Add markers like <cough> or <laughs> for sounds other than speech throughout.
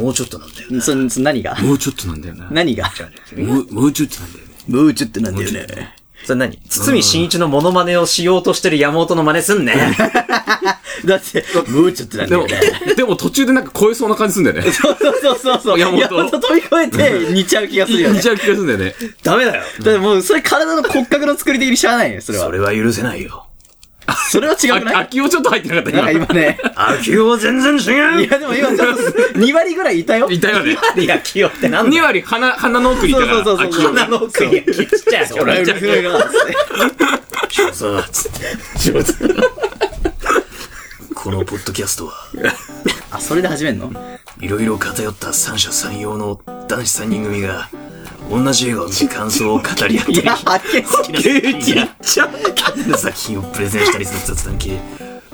もうちょっとなんだよ。そ、そ何が？もうちょっとなんだよな。何が？もう、もうちょっとなんだよね。もうちょっとなんだよね。それ何？堤真一のモノマネをしようとしてる山本の真似すんね。<laughs> だって、もうちょっとなんだよね。、<laughs> でも途中でなんか超えそうな感じすんだよね。そうそうそうそう。山本山本飛び越えて似ちゃう気がするよね。似ちゃう気がするんだよね。ダメだよ。だってもう、それ体の骨格の作り的に知らないよ、それは。それは許せないよ。それは違くあ、ない秋をちょっと入ってなかったなんか今。今ね。秋夫は全然違。いうや、でも今ちょっと、2割ぐらいいたよ。いたよね。いや、秋夫ってなんだ2よ。割鼻、鼻の奥にいたから。そうそうそう鼻の奥に。ちっちゃい。それは許せないなつって。さあ、つって。このポッドキャストは、あ、それで始めんのいろいろ偏った三者三様の男子三人組が、同じ映画を見て感想を語り合ったり、好きな作品や好きな作品をプレゼンしたりする雑談系、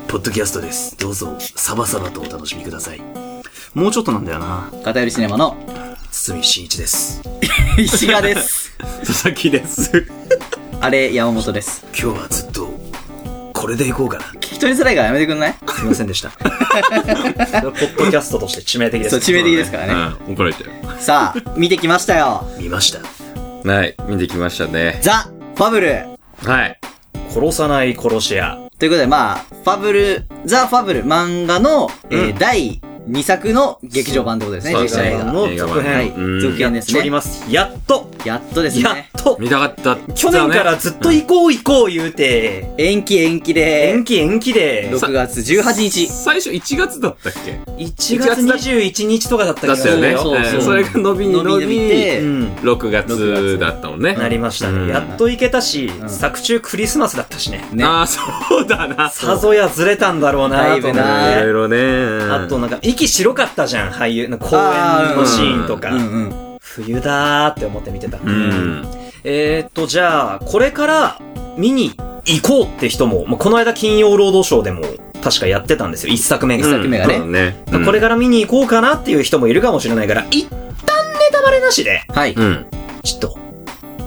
ポッドキャストです。どうぞ、サバサバとお楽しみください。もうちょっとなんだよな。偏りシネマの？堤真一です。<laughs> 石川です。<laughs> 佐々木です。あれ、山本です。今日はずっと、これでいこうかな。聞き取りづらいからやめてくんない？すいませんでした。<laughs> ポッドキャストとして致命的でそう、致命的ですからね。うん、怒られちゃさあ、見てきましたよ。見ました。う。はい、見てきましたね。ザ・ファブル。はい。殺さない殺し屋。ということで、まあ、ファブル、ザ・ファブル漫画の、えー第2作の劇場版ってことですね、そうですね実写映画。の続編。続編ですやっておりね。ます。やっと、やっとですやっね。と、見たかった。去年からずっと行こう行こう言うて、延期延期で延、期延期で、6月18日。最初1月だったっけ？1月21日とかだった気だったよね。そうそううんそれが伸びに伸びてうん。6月だったもんね。なりましたうんね。やっと行けたし、ん作中クリスマスだったしね。ね。ああ、そうだな。さぞやずれたんだろうなだいぶと思って。ないろいろね。あとなんか、息白かったじゃん、俳優の公演のシーンとかうん。うん。冬だーって思って見てた。うん。えーっと、じゃあ、これから見に行こうって人も、まあ、この間金曜ロードショーでも確かやってたんですよ、一作目が。一作目がねそうだね。まあこれから見に行こうかなっていう人もいるかもしれないから、一旦ネタバレなしで、はい。うん。ちょっと、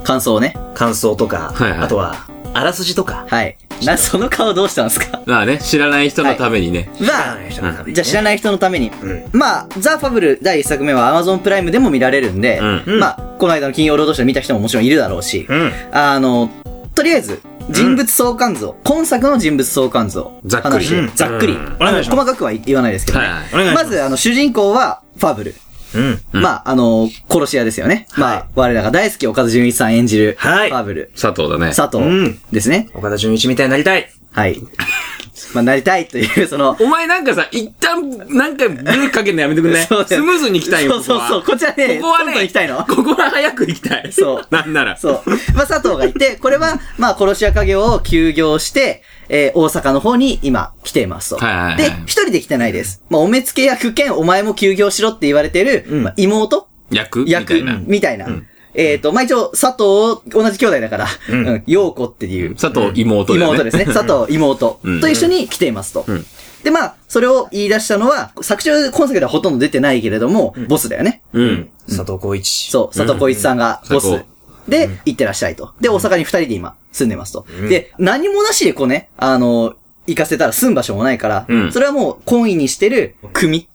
感想をね。感想とか、はいはいあとは、あらすじとか、はい。な、その顔どうしたんですか？まあね、知らない人のためにね。まあ、じゃあ知らない人のために。うん。まあ、ザ・ファブル第1作目は Amazon プライムでも見られるんで、うんまあ、この間の金曜ロードショーで見た人ももちろんいるだろうし、うん。あの、とりあえず、人物相関図を、今作の人物相関図をざっくり話してうんざっくり。うんお願いします細かくは言わないですけどね、はいはいお願いしま。ますず、あの、主人公は、ファブル。うん。うんまあ、あの、殺し屋ですよね。まはいあ、我らが大好き岡田准一さん演じる、はいファブル。佐藤だね。佐藤うんですね。岡田准一みたいになりたい。はい。<laughs> まあ、なりたいという、その、お前なんかさ、一旦、なんかブレーキかけるのやめてくんね。<laughs> そうスムーズに行きたいよ、そうそうそう。こちらね、ここはねどんどん行きたいの。ここは早く行きたい。そうなんなら。そう。まあ、佐藤がいて、これは、まあ、殺し屋家業を休業して、えー大阪の方に今来ていますと。はいはいはいで、一人で来てないです。まあ、お目付け役兼お前も休業しろって言われてる、うんまあ、妹？役？役。みたいな。えっ、と、まあ、一応、佐藤、同じ兄弟だから、うんん、陽子っていう。佐藤妹だよね。妹ですね。<laughs> 佐藤妹うんと一緒に来ていますと。んで、まあ、それを言い出したのは、作中、今作ではほとんど出てないけれども、ボスだよね。うん。佐藤浩一。そう、佐藤浩一さんがボスうん。で、行ってらっしゃいと。で、大阪に二人で今、住んでますと。で、何もなしでこうね、あの、行かせたら住む場所もないから、うん。それはもう、懇意にしてる、組。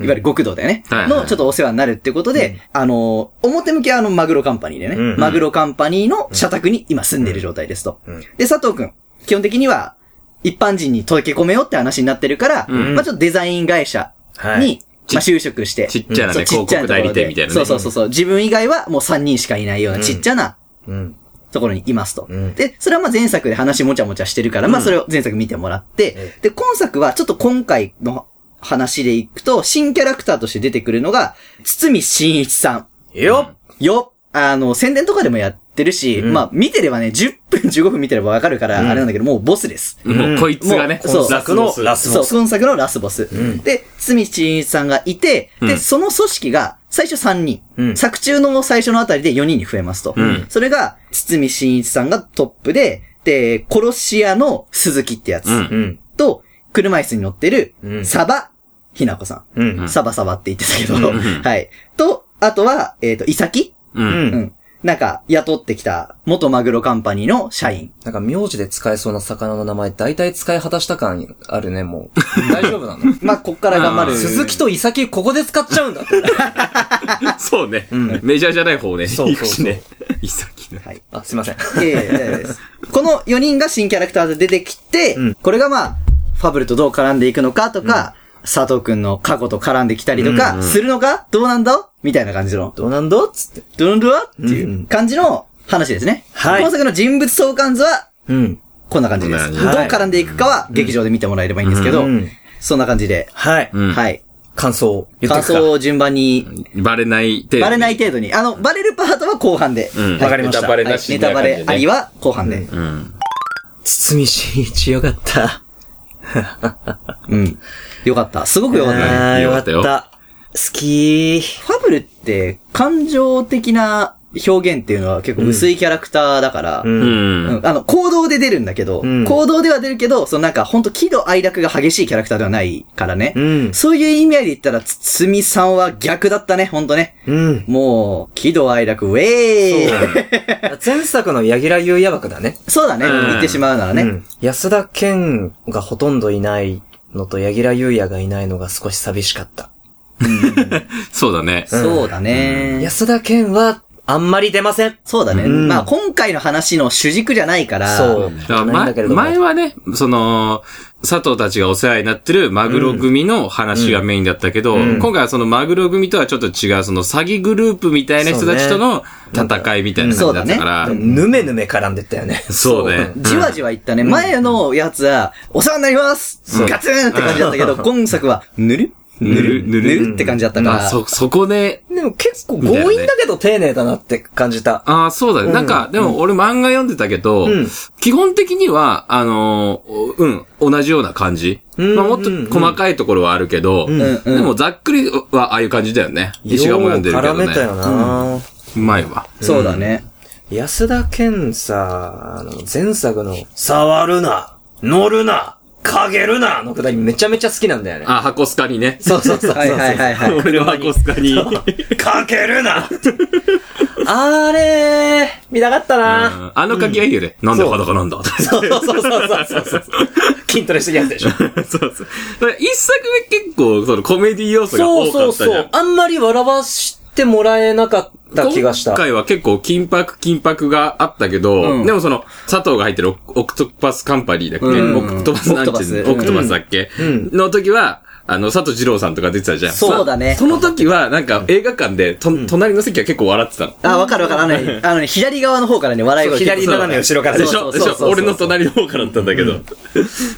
いわゆる極道だよね。はいはいの、ちょっとお世話になるってことで、あの、表向きはあの、マグロカンパニーでね、うん。マグロカンパニーの社宅に今住んでいる状態ですと。うん。で、佐藤くん、基本的には、一般人に溶け込めようって話になってるから、うん。まあちょっとデザイン会社はい。に、まあ就職して、ちっちゃなね、そう広告代理店みたいなね。そうそうそうそう。自分以外はもう3人しかいないようなちっちゃなうん。ところにいますと。うんで、それはまあ前作で話もちゃもちゃしてるから、まあそれを前作見てもらって、えで、今作はちょっと今回の話でいくと、新キャラクターとして出てくるのが、堤真一さよっん。よあの、宣伝とかでもやってるし、うんまあ見てればね、10分 <laughs> 15分見てればわかるから、うんあれなんだけど、もうボスです。もうこいつがね、そう作のラスそう、ボス。今作のラスボス。んで、堤真一さんがいて、で、うんその組織が最初3人。うん作中の最初のあたりで4人に増えますと。うんそれが、堤真一さんがトップで、で、殺し屋の鈴木ってやつ。うんうん。と、車椅子に乗ってるう、んサバ、ひなこさん。うん。サバサバって言ってたけど、うんはい。と、あとは、えっ、と、イサキう。うん。うんん。なんか、雇ってきた、元マグロカンパニーの社員。なんか名字で使えそうな魚の名前、大体使い果たした感あるね、もう。<laughs> 大丈夫なの？まあ、こっから頑張る。鈴木とイサキここで使っちゃうんだって。<laughs> そうね。メジャーじゃない方ね。そうそうね。いさきの。はい。あ、すいません。いやいやいやいやですこの4人が新キャラクターで出てきて、うんこれがまあ、ファブルとどう絡んでいくのかとか、佐藤くんの過去と絡んできたりとか、するのか？どうなんだ？みたいな感じの、どうなんだつって。どうなんだっていう感じの話ですね。はい今作の人物相関図は、うん。こんな感じです。はいどう絡んでいくかは、劇場で見てもらえればいいんですけど、うんそんな感じで、はい。うんはい。感想感。想を順番に、バレない程度にバレない程度に、あの、バレるパートは後半で。うん。わかりましたネタバレはないしネタバレありは。は後半で。うん。堤真一よかった。うん。よかった。すごくよかったね。よかっよかったよた。好きファブルって、感情的な表現っていうのは結構薄いキャラクターだから、う。うんん。うんあの、行動で出るんだけど、うん行動では出るけど、そのなんか、ほんと喜怒哀楽が激しいキャラクターではないからね。うん。そういう意味合いで言ったら、つつみさんは逆だったね、ほんとね。うん。もう、喜怒哀楽、ウェーイ <laughs> 前作の柳楽優也枠だね。そうだね、うん言ってしまうならね。うん安田健がほとんどいないのと柳楽優也がいないのが少し寂しかった。そうだね。そうだね。安田健はあんまり出ません。そうだね。うんまあ、今回の話の主軸じゃないから、そう。だからないんだけれども前前はね、その、佐藤たちがお世話になってるマグロ組の話がメインだったけど、ん今回はそのマグロ組とはちょっと違う、その詐欺グループみたいな人たちとの戦いみたいな感じだったから、そうだぬめぬめ絡んでったよね。そうね。じわじわいったね。前のやつは、お世話になりますガツンって感じだったけど、<laughs> 今作は、ぬるぬるぬるって感じだったから。まあ、そ、そこで、でも結構強引だけど丁寧だなって感じた。ああ、そうだね。なんか、でも俺漫画読んでたけど、ん基本的には、あのーうん、同じような感じ。うんまあ、もっと細かいところはあるけど、んうんでもざっくりはああいう感じだよね。石川も読んでるけどよう絡めたよね。な、うまいわ。そうだね。安田健さ、あの、前作の、触るな、乗るな、かげるなのくだりめちゃめちゃ好きなんだよね。あ、箱スカにね。そうそうそうそう。はいはいはいはい。俺の箱スカに。かけるな <laughs> あれー、見たかったな、あの書きがいいよね。なんで裸なんだそうそうそうそうそうそう。筋トレしてるやつでしょ。そうそう。<laughs> 一作目結構、そのコメディ要素がそう多かったじゃん。そうそう。あんまり笑わしてもらえなかった気がした。今回は結構緊迫緊迫があったけど、うん。でもその、佐藤が入ってるオオクトパスカンパニーだっけ、うん。オクトパスなんちゅうの？オクトパスオクトパスだっけ、うん。の時は、あの、佐藤二朗さんとか出てたじゃん。そうだねその時は、なんか映画館で、と、隣の席は結構笑ってたの。あ、わかるわかる。あのね、あのね、左側の方からね、笑い声そう左斜め後ろからでしょ？でしょ？俺の隣の方からだったんだけど。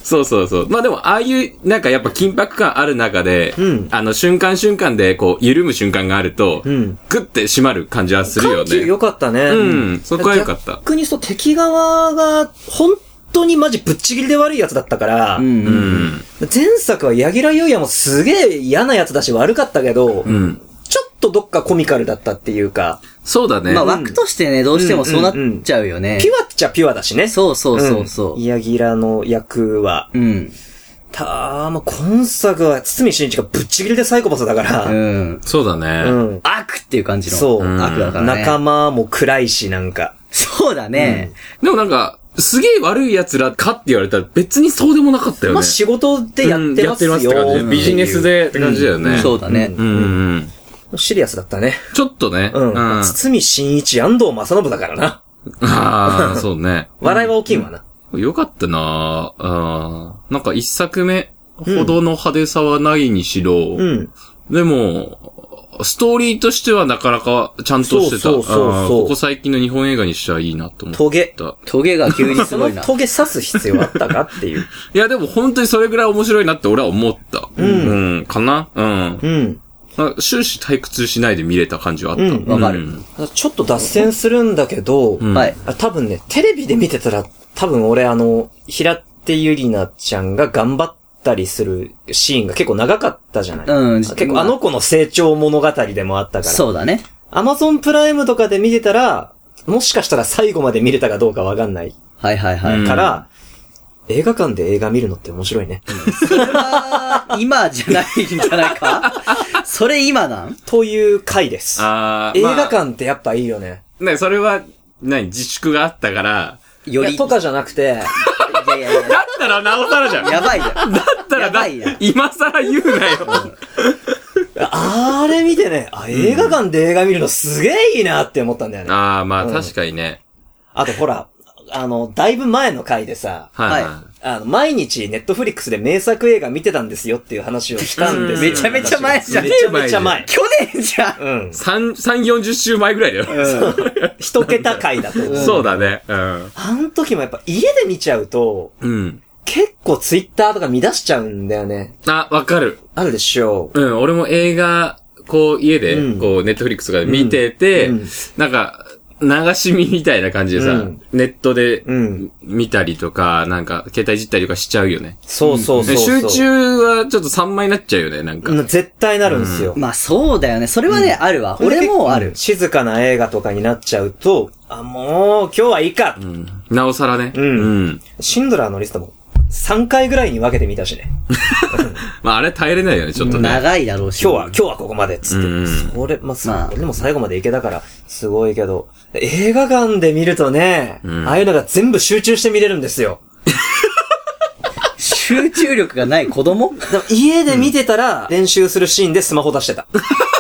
そうそうそう。まあでも、ああいう、なんかやっぱ緊迫感ある中で、んあの、瞬間瞬間で、こう、緩む瞬間があると、んグッて締まる感じはするよね。緩急良かったね。うん、そこは良かった。逆にそう、敵側が、本当にマジぶっちぎりで悪いやつだったから、うんう。うんん。前作は柳楽優弥もすげえ嫌なやつだし悪かったけど、うん。ちょっとどっかコミカルだったっていうか、そうだね。まあ枠としてね、どうしてもそうなっちゃうよね。ピュアっちゃピュアだしね。そうそうそうそう。ん柳楽の役は。うん。たまあ、今作は堤真一がぶっちぎりでサイコパスだから、うん。そうだね。うん。悪っていう感じの。そう悪だからね。仲間も暗いし、なんか。そうだね。でもなんか、すげえ悪い奴らかって言われたら別にそうでもなかったよね。まあ仕事でやってますよ、うんやってますって感じ。ビジネスでって感じだよね。そうだね。うんうんうん。シリアスだったね。ちょっとね。うん。うん。堤真一、安藤正信だからな。ああ、そうね。<laughs> 笑いは大きいわな。よかったなあなんか一作目ほどの派手さはないにしろ、うん。でも、ストーリーとしてはなかなかちゃんとしてた。そうそうそうそうここ最近の日本映画にしてはいいなと思っトゲ。た。トゲが急にすそごいな。<laughs> のトゲ刺す必要あったかっていう。<laughs> いや、でも本当にそれぐらい面白いなって俺は思った。うん。かな？うん。うん。終始退屈しないで見れた感じはあった。うんわかるうんちょっと脱線するんだけど、んはい。あ多分ね、テレビで見てたら、多分俺あの、平手ゆりなちゃんが頑張ったりするシーンが結構長かったじゃないうん結構あの子の成長物語でもあったから。そうだね。アマゾンプライムとかで見てたら、もしかしたら最後まで見れたかどうかわかんないはいはいはい。うんから、映画館で映画見るのって面白いね。今じゃないんじゃないか？<laughs> それ今なん？という回です。あー映画ま館ってやっぱいいよね。あね、それは、何、自粛があったから、より。とかじゃなくて、<laughs> いやいやいやだったらなおさらじゃん。やばいじゃん。だったらだやばいやん、今更言うなよ。あれ見てね、あ、映画館で映画見るのすげえいいなって思ったんだよね。ああ、まあうん確かにね。あとほら、あの、だいぶ前の回でさ、はいははあの、毎日ネットフリックスで名作映画見てたんですよっていう話をしたんですよ。めちゃめちゃ前じゃんめちゃめちゃ前。去年じゃん。うんい。。三、三、四十週前ぐらいだよ。一桁回だと思う。そうだね。うん。あの時もやっぱ家で見ちゃうと、うん。結構ツイッターとか見出しちゃうんだよね。あ、わかる。あるでしょう。うん、俺も映画、こう、家で、うんこう、ネットフリックスとかで見てて、うんうんなんか、流し見みたいな感じでさ、うんネットでうん見たりとか、なんか、携帯いじったりとかしちゃうよね。そうそうそうそう。集中はちょっと散漫になっちゃうよね、なんか。うん絶対なるんですよ。まあそうだよね。それはね、あるわ。俺もある。静かな映画とかになっちゃうと、あ、もう、今日はいいか。うんなおさらね。うんうん。シンドラーのリストも、3回ぐらいに分けてみたしね。<laughs> まあ、あれ耐えれないよね、ちょっとね。長いだろうし。今日は、今日はここまでっつって。うんそれ、まあ、まあでも最後までいけたから、すごいけど、映画館で見るとね、んああいうのが全部集中して見れるんですよ。<laughs> 集中力がない子供？でも家で見てたら、練習するシーンでスマホ出してた。<laughs>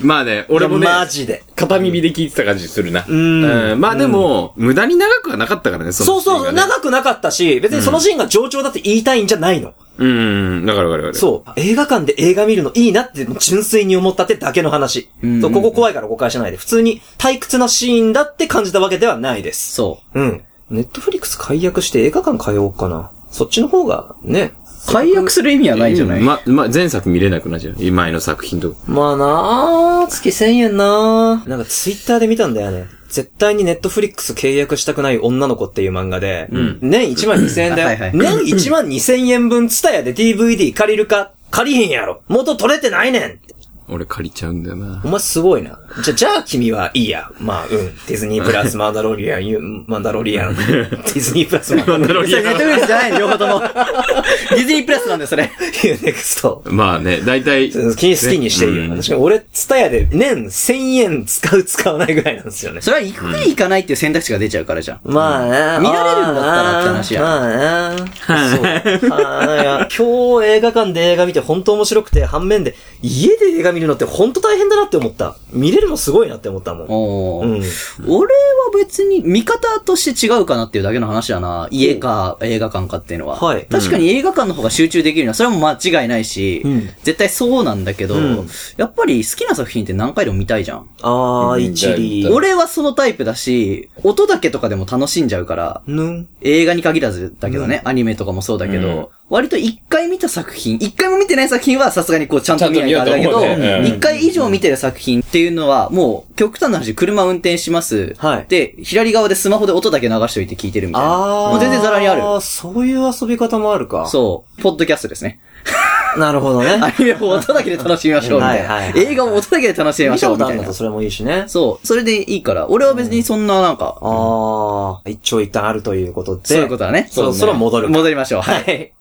まあね、俺もねマジで。片耳で聞いてた感じするな。んうんまあでも、無駄に長くはなかったからね、そそうそう、長くなかったし、別にそのシーンが上調だって言いたいんじゃないの。うん、だからわかるわかる。そう。映画館で映画見るのいいなって純粋に思ったってだけの話。うここ怖いから誤解しないで。普通に退屈なシーンだって感じたわけではないです。そうん。ネットフリックス解約して映画館通おうかな。そっちの方が、ね。う。解約する意味はないじゃない、ま、ま、前作見れなくなっちゃう。前の作品とか。まあなあ月1000円なあなんかツイッターで見たんだよね。絶対にネットフリックス契約したくない女の子っていう漫画で、年1万2000円だよ。はいはい年1万2000円分ツタヤで DVD 借りるか？借りへんやろ。元取れてないねん俺借りちゃうんだよなお。前すごいな。じゃ、じゃあ君はいいや。まあ、うん。ディズニープラスマンダロリアン、<laughs> ユマンダロリアン。ディズニープラスマン <laughs> ダロリそれネットフリスじゃないの両方とも。<laughs> ディズニープラスなんだよ、それ。リアン、ネクスト。まあね、大体。好き好きにしていいよ。うん確かに俺、ツタヤで年1000円使う使わないぐらいなんですよね。それは行くに行かないっていう選択肢が出ちゃうからじゃん。まあね。見られるんだったらって話やまあね。そう。今日映画館で映画見て本当面白くて、反面で、家で映画見るのって本当大変だなって思った。見れるのすごいなって思ったもん。うん。俺は別に見方として違うかなっていうだけの話だな。家か映画館かっていうのは。はい確かに映画館の方が集中できるのは、それはもう間違いないし、うん絶対そうなんだけど、うんやっぱり好きな作品って何回でも見たいじゃん。あー、うん一理。俺はそのタイプだし、音だけとかでも楽しんじゃうから、ぬん。映画に限らずだけどね、アニメとかもそうだけど、うん割と一回見た作品、一回も見てない作品はさすがにこうちゃんと見ないとあれだけど、一回以上見てる作品っていうのは、もう極端な話、車運転します。はいで、左側でスマホで音だけ流しといて聞いてるみたいな。あー。もう全然ザラにある。そういう遊び方もあるか。そう。ポッドキャストですね。なるほどね。<laughs> アニメを音だけで楽しみましょうみたいな。はいはいはい映画も音だけで楽しみま見したょうみたいなことあるんだと。それもいいしね。そう。それでいいから。俺は別にそんななんか、ああ、一長一短あるということで。そういうことだね。そろそろ戻るか。戻りましょう。は。はいい。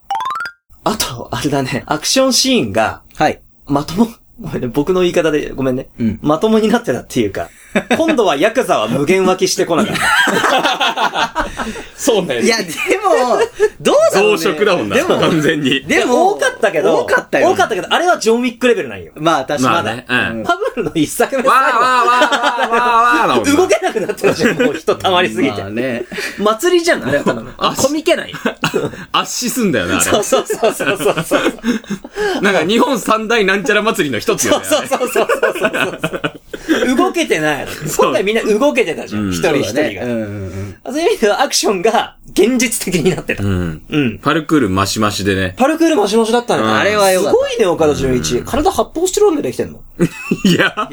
あと、あれだね、アクションシーンが、はい。まとも、ごめんね、僕の言い方でごめんね。うんまともになってたっていうか、<laughs> 今度はヤクザは無限湧きしてこなかった。<laughs> そうねいや、でも、どうだろう、増ね、殖だもんな。でも、完全に。でも、多かったけど、多かったよ。多かったけど、あれはジョンウィックレベルなんよ。まあ、確かに。まあねうんパブルの一作目わーわーわーわーわー動けなくなってたじゃん、もう人溜まりすぎてまあ。ね。祭りじゃん、あれはただの。あコミケない。圧死すんだよな、あそうそうそうそうそうそう。れ。なんか日本三大なんちゃら祭りの一つよね。そうそうそうそうそうそう。動けてない。今回みんな動けてたじゃん、うん一人一人が。そういう意味ではアクションが現実的になってた。うん。うん。パルクールマシマシでね。パルクールマシマシだったね。うんあれはよかったすごいね、岡田准一。体発泡スチロールでできてんの？<laughs> いや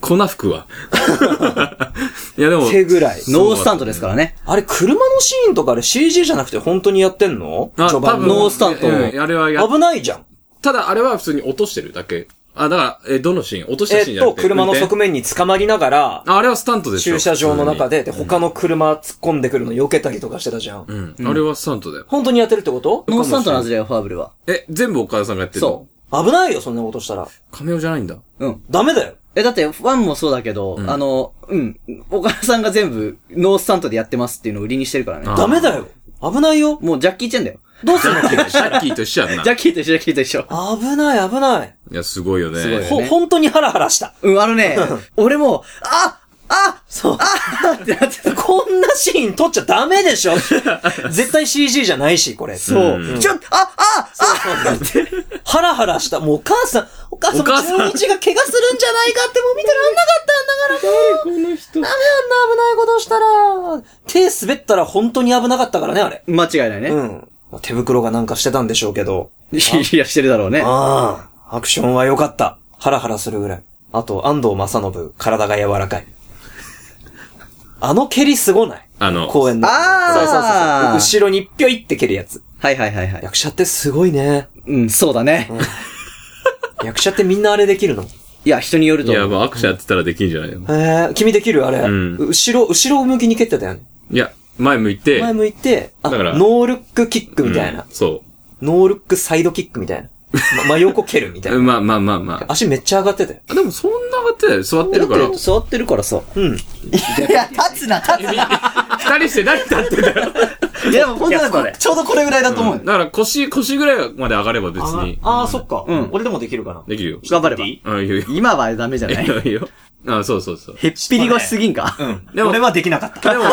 粉吹くわ。<laughs> いやでも、手ぐらい。ノースタントですからね。あれ、車のシーンとかあれ CG じゃなくて本当にやってんの？あ、序盤多分、ノースタントうんあれはや、危ないじゃん。ただあれは普通に落としてるだけ。あ、だから、え、どのシーン？落としたシーンえっと、じゃなくて。車の運転側面に捕まりながら、ああれはスタントでしょ。駐車場の中で。で、で、他の車突っ込んでくるの避けたりとかしてたじゃん。うん。あれはスタントだよ。本当にやってるってこと？ノースタントのはずだよ、ファーブルは。え、全部岡田さんがやってるの？そう。危ないよ、そんなことしたら。カメオじゃないんだ。うん。ダメだよ。え、だって、ファンもそうだけど、あの、うん。岡田さんが全部、ノースタントでやってますっていうのを売りにしてるからね。あダメだよ。危ないよ。もうジャッキーチェンだよ。どうするの？シャッキーと一緒やんな。ジャッキーと一緒、ジャッキーと一緒。危ない、危ない。いや、すごいよね。すごいよほ、本当にハラハラした。うん、あのね、<laughs> 俺も、ああそう。あってなってた。こんなシーン撮っちゃダメでしょ <laughs> 絶対 CG じゃないし、これ。そう。うんちょ、あ、あ、あって。ハラハラした。もうお母さん、お母さん、お母さん中日が怪我するんじゃないかってもう見てらんなかったんだからもう。この人。ダメなんだ、危ないことしたら。手滑ったら本当に危なかったからね、あれ。間違いないね。うん。まあ手袋がなんかしてたんでしょうけど。いや、してるだろうね。ああ、アクションは良かった。ハラハラするぐらい。あと、安藤正信、体が柔らかい。あの蹴りすごない？あの、公園の。あーそうそうそう。後ろにぴょいって蹴るやつ。はいはいはいはい。役者ってすごいね。うん、そうだね。役者ってみんなあれできるの？いや、人によるいや、と思う。もうアクションやってたらできんじゃないの？えー、君できる？あれ。うん後ろ、後ろ向きに蹴ってたよね？いや、前向いて、前向いて、あ、だからノールックキックみたいな。うんそノールックサイドキックみたいな。ま、真横蹴るみたいうな。まあまあまあま足めっちゃ上がってたよ。あ。でもそんな上がってない座ってだるから。座ってるからさ。うん。いや、立つな、立つな。二人して何立ってんだよ。いや、でも本当だこれ。ちょうどこれぐらいだと思うよ。だから腰、腰ぐらいまで上がれば別に。ああ、そっか。うん俺でもできるかな。できるよ。頑張れば。あ、いいよいいよ。今はダメじゃない？いいよいいよ。あ、そうそうそう。へっぴり腰すぎんか？うん。でも俺はできなかった。でも、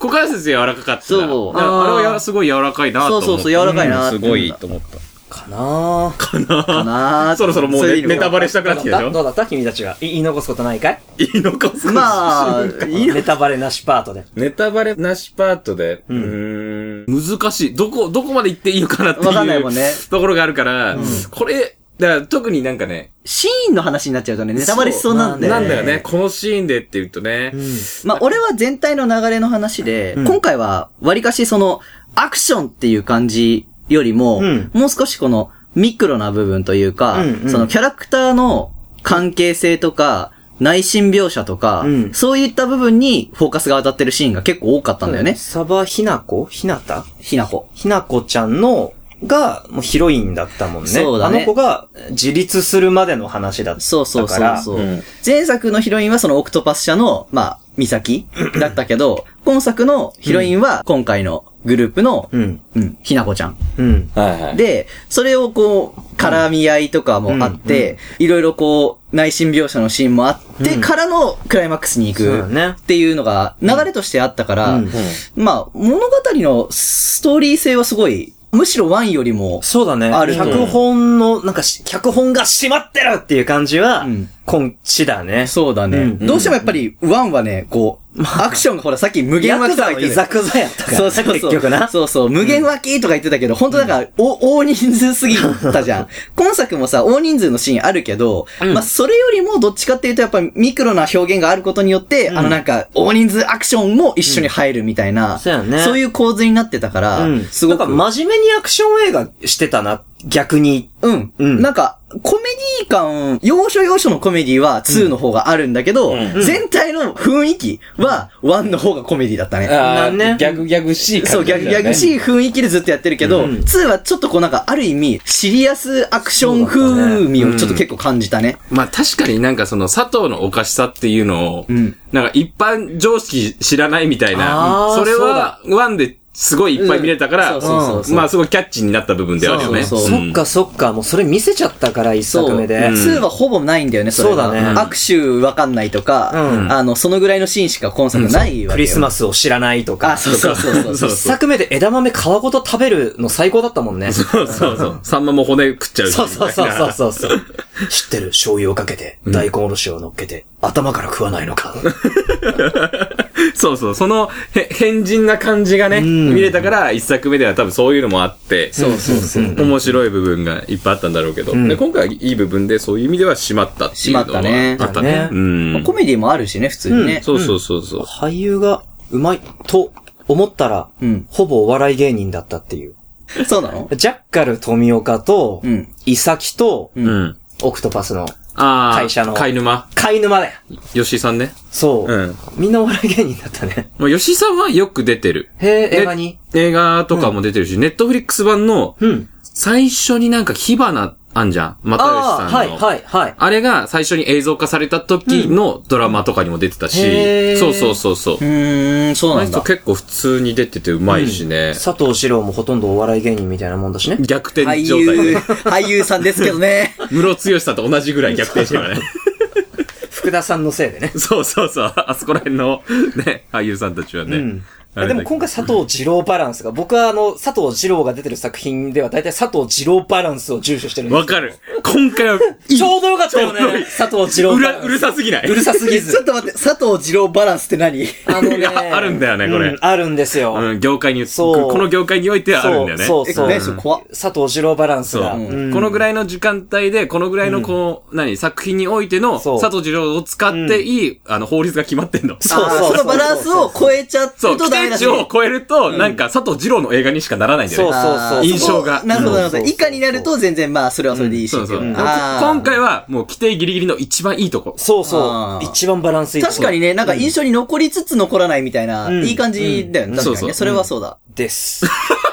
股関節柔らかかった。そうだからあれはすごい柔らかいなと思って。そうそうそう柔らかいなうんすごいと思った。かな。ぁ。かな。ーそろそろもうネタバレしたくなってきたでしょ？どうだった君たちが。い言い残すことないかい？いいのかまあ、いいのネタバレなしパートで。ネタバレなしパートで、うーん、難しい。どこ、どこまで行っていいのかなっていう。わかんないもんね。ところがあるから、これ、だから特になんかね、シーンの話になっちゃうとね、ネタバレしそうなんだよね。なんだよね、このシーンでって言うとね、まあ、俺は全体の流れの話で、今回は、割かしその、アクションっていう感じよりも、うん。もう少しこの、ミクロな部分というか、うんうん。そのキャラクターの関係性とか、内心描写とか、うん。そういった部分にフォーカスが当たってるシーンが結構多かったんだよね。サバひなこ？ひなた？ひなこ。ひなこちゃんの、が、もうヒロインだったもんね。そうだねあの子が自立するまでの話だったから。そうそうそうそう、うん前作のヒロインはそのオクトパス社の、まあ、ミサキだったけど、今作のヒロインは今回のグループの、うん。うん、ひなこちゃん。うん。はいはい。で、それをこう、絡み合いとかもあって、いろいろこう、内心描写のシーンもあって、うんからのクライマックスに行くそうだねっていうのが流れとしてあったから、うんまあ、物語のストーリー性はすごい、むしろワンよりも、そうだね。ある。と脚本の、なんかし、脚本が閉まってるっていう感じは、うん。こんちだね。そうだね、うん。どうしてもやっぱり、ワンはね、こう、アクションがほら、さっき無限ヤクザ湧きとか言ってたのいざくざやったから、そうそうそう。結局な。そうそう。無限湧きとか言ってたけど、本当なんか、お、大人数すぎたじゃん。<laughs> 今作もさ、大人数のシーンあるけど、まあ、それよりもどっちかっていうと、やっぱりミクロな表現があることによって、あのなんか、大人数アクションも一緒に入るみたいな、そうやねそういう構図になってたから、うん。すごく。なんか真面目にアクション映画してたな、逆に。うん。うんなんか、コメディ感、要所要所のコメディは2の方があるんだけど、全体の雰囲気は1の方がコメディだったね。あーねギャグギャグしいそう、ギャグ、ギャグい。しい雰囲気でずっとやってるけど、うん。2はちょっとこうなんか、ある意味、シリアスアクション風味をちょっと結構感じたね。まあ確かになんかその佐藤のおかしさっていうのを、ん。なんか一般常識知らないみたいあな、ーそれはワンですごいいっぱい見れたから、まあすごいキャッチーになった部分であるよね。そうそうそっかそっか、もうそれ見せちゃったから、一作目で。う。ん。2はほぼないんだよね、そうだね。握手わかんないとか、うん。あの、そのぐらいのシーンしか今作ないわけよ。クリスマスを知らないとか。あ、そうそうそう一作目で枝豆皮ごと食べるの最高だったもんね。そそうそうそう。サンマも骨食っちゃうそうそうそうそうそう。知ってる？醤油をかけて、大根おろしを乗っけて、頭から食わないのか。<laughs> そうそう。その、へ、変人な感じがね、ん見れたから、一作目では多分そういうのもあって、そうそうそう。面白い部分がいっぱいあったんだろうけど、んで今回はいい部分でそういう意味では締まったっていうのは締まったねあったね。うん。コメディもあるしね、普通にね。そうそうそうそう。俳優がうまいと思ったら、うんほぼお笑い芸人だったっていう。そうなの？ジャッカル富岡と、うんイサキと、うん。オクトパスのああ。会社の貝沼。貝沼だよ。吉井さんね。そう。うんみんなお笑い芸人だったね。まあ吉井さんはよく出てる。へえ、で映画に？映画とかも出てるし、ネットフリックス版の、うん。最初になんか火花っあんじゃん。又吉さんの。はい、はい、はい。あれが最初に映像化された時のドラマとかにも出てたし、へーそうそうそうそう。うーん、そうなんだ。人結構普通に出ててうまいしね。佐藤二郎もほとんどお笑い芸人みたいなもんだしね。逆転俳状態優、で。俳優さんですけどね。ムロツヨシさんと同じぐらい逆転してるからね。福田さんのせいでね。そうそうそう。あそこら辺のね、俳優さんたちはね。うんでも今回佐藤二郎バランスが、僕はあの、佐藤二郎が出てる作品では大体佐藤二郎バランスを重視してるんですわかる。今回は、<laughs> ちょうどよかったよちょうどいいね。佐藤二郎うら、バランス。うるさすぎない？うるさすぎちょっず。と待って、佐藤二郎バランスって何？あのね。あるんだよねこれうんあるんですよ。うん、業界に、そうこの業界においてはあるんだよね。え、そうそう。佐藤二郎バランスが。このぐらいの時間帯で、このぐらいのこう、何、作品においての、佐藤二郎を使っていい、あの、法律が決まってんの。そうそうそのバランスを超えちゃうそう、規とダメだし。定値を超えると、なんか、佐藤二郎の映画にしかならないんだよね。そうそうそう。印象がなるほど、なるほど。以下になると全然まあ、それはそれでいいし。そう今回は、もう規定ギリギリの一番いいとこ。そうそう。一番バランスいいとこ。確かにね、なんか印象に残りつつ残らないみたいな、うんいい感じだよね。うん確かにね。そうそうそれはそうだ。です。<laughs>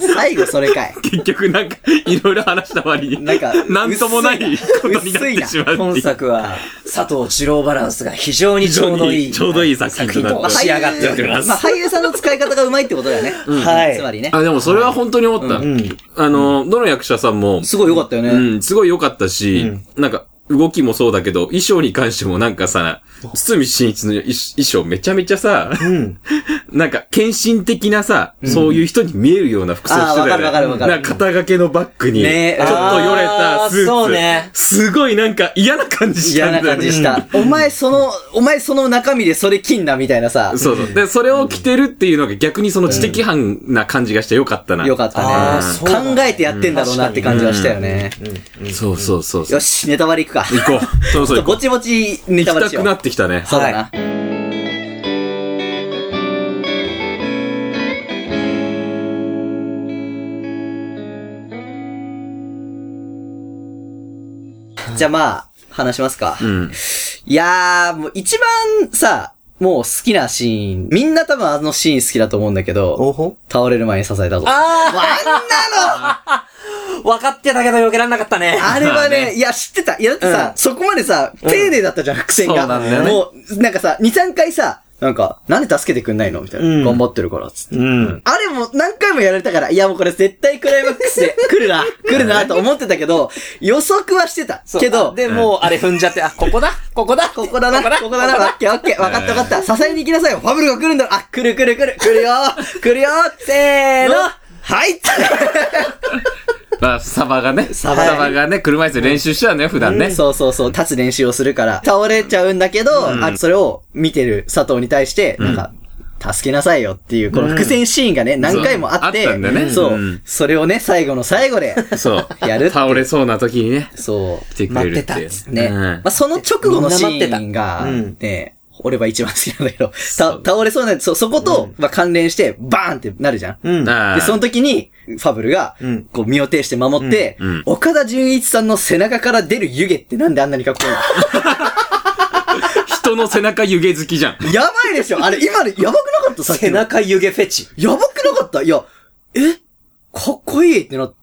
<laughs> 最後それかい。結局なんか、いろいろ話した割に、なんかなんともないことになってしまうって本いう。作は、佐藤二郎バランスが非常にちょうどいい。<laughs> ちょうどいい作品となってまあ仕上がっております。まあ、俳優さんの使い方がうまいってことだよね。はいつまりね。あ、でもそれは本当に思った。んあの、どの役者さんも、すごい良かったよね。うん、すごい良かったし、なんか、動きもそうだけど、衣装に関してもなんかさ、堤真一の衣衣装めちゃめちゃさ、うん。なんか、献身的なさ、そういう人に見えるような服装してたよね。わかるわかるなんか肩掛けのバッグに、ねちょっとよれたスーツ。そうねすごいなんか嫌な感じした嫌なんだよね。感じした。お前その、お前その中身でそれ金なみたいなさ。そうそう。で、それを着てるっていうのが逆にその知的犯な感じがしてよかったな。よかったね。考えてやってんだろうなって感じはしたよね。そうそうそう。よし、ネタバレいくか。行こう。そうそう行こう。ぼちぼちネタバレしよう行くな。ってきたね。そうだな。じゃあまあ、話しますか。うん。いやー、もう一番さ、もう好きなシーン、みんな多分あのシーン好きだと思うんだけど、倒れる前に支えたぞ。あ分かってたけど避けられなかったね。あれはまあね、いや、知ってた。いや、だってさ、うん。そこまでさ、丁寧だったじゃん、伏線が。そうなんだよね。もう、なんかさ、2、3回さ、なんか、なんで助けてくんないの？みたいな。うん。頑張ってるから、つって。うん。あれも何回もやられたから、いやもうこれ絶対クライマックスで来るな、<laughs> 来るなと思ってたけど、予測はしてた。けどあ、で、もう、あれ踏んじゃって、あ、ここだ？ここだ？ここだな、ここだ？な、オッケーオッケー、わかったわかった。支えに行きなさいよ。ファブルが来るんだ。あ、来る来る来る、来るよ。来るよ。せーの。はい <laughs> <laughs> まあ、サバがね、サババがね、車椅子で練習しちゃうね、普段ね。そうそうそう、立つ練習をするから、倒れちゃうんだけど、うん。あそれを見てる佐藤に対して、なんか、助けなさいよっていう、この伏線シーンがね、何回もあって、そうあったんだね。そう、うん。それをね、最後の最後で、そう。やる倒れそうな時にね、そう。来てくれるっていう。待ってたね。うん。まあ、その直後のシーンが、うんね、俺は一番好きなんだけど、倒れそうな、そ、そこと、まあ、関連して、バーンってなるじゃん。うん。あで、その時に、ファブルがうん、こう身を挺して守って、うんうん岡田純一さんの背中から出る湯気ってなんであんなにかっこいい <laughs> 人の背中湯気好きじゃん。のやばいでしょあれ、今でやばくなかった？さっき背の。中湯気フェチ。やばくなかった？いや、え？かっこいいってなった。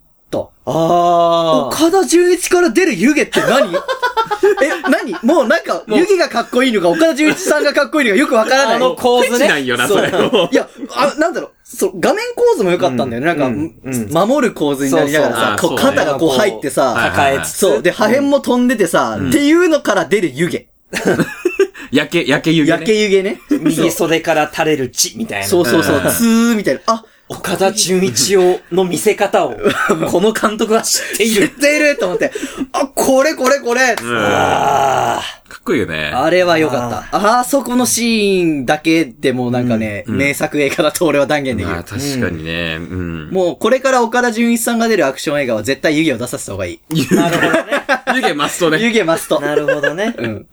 あ岡田純一から出る湯気って何？<laughs> え、何？もうなんか、湯気がかっこいいのか、岡田純一さんがかっこいいのかよくわからない。あの構図ね。なんよな、それ。いや、あ、なんだろう、そう、画面構図も良かったんだよね。なんか、うんうん守る構図になりながらさ、こうそうそうあそうね肩がこう入ってさ、はい抱えつつ。そう、で、破片も飛んでてさ、っていうのから出る湯気。<laughs> 焼け、焼け湯気ね。焼け湯気ね。右袖から垂れる血みたいな。そうそうそう、ツーみたいな。あ、岡田准一を、の見せ方を、<laughs> この監督は知っている。知っていると思って、あ、これこれこれ、うんあかっこいいよね。あれは良かった。ああそこのシーンだけでもなんかね、うん名作映画だと俺は断言できるまあ、。確かにね。うん。もう、これから岡田純一さんが出るアクション映画は絶対湯気を出させた方がいい。湯気、あ。なるほどね。<laughs> 湯気マストね。湯気マスト。なるほどね。うん。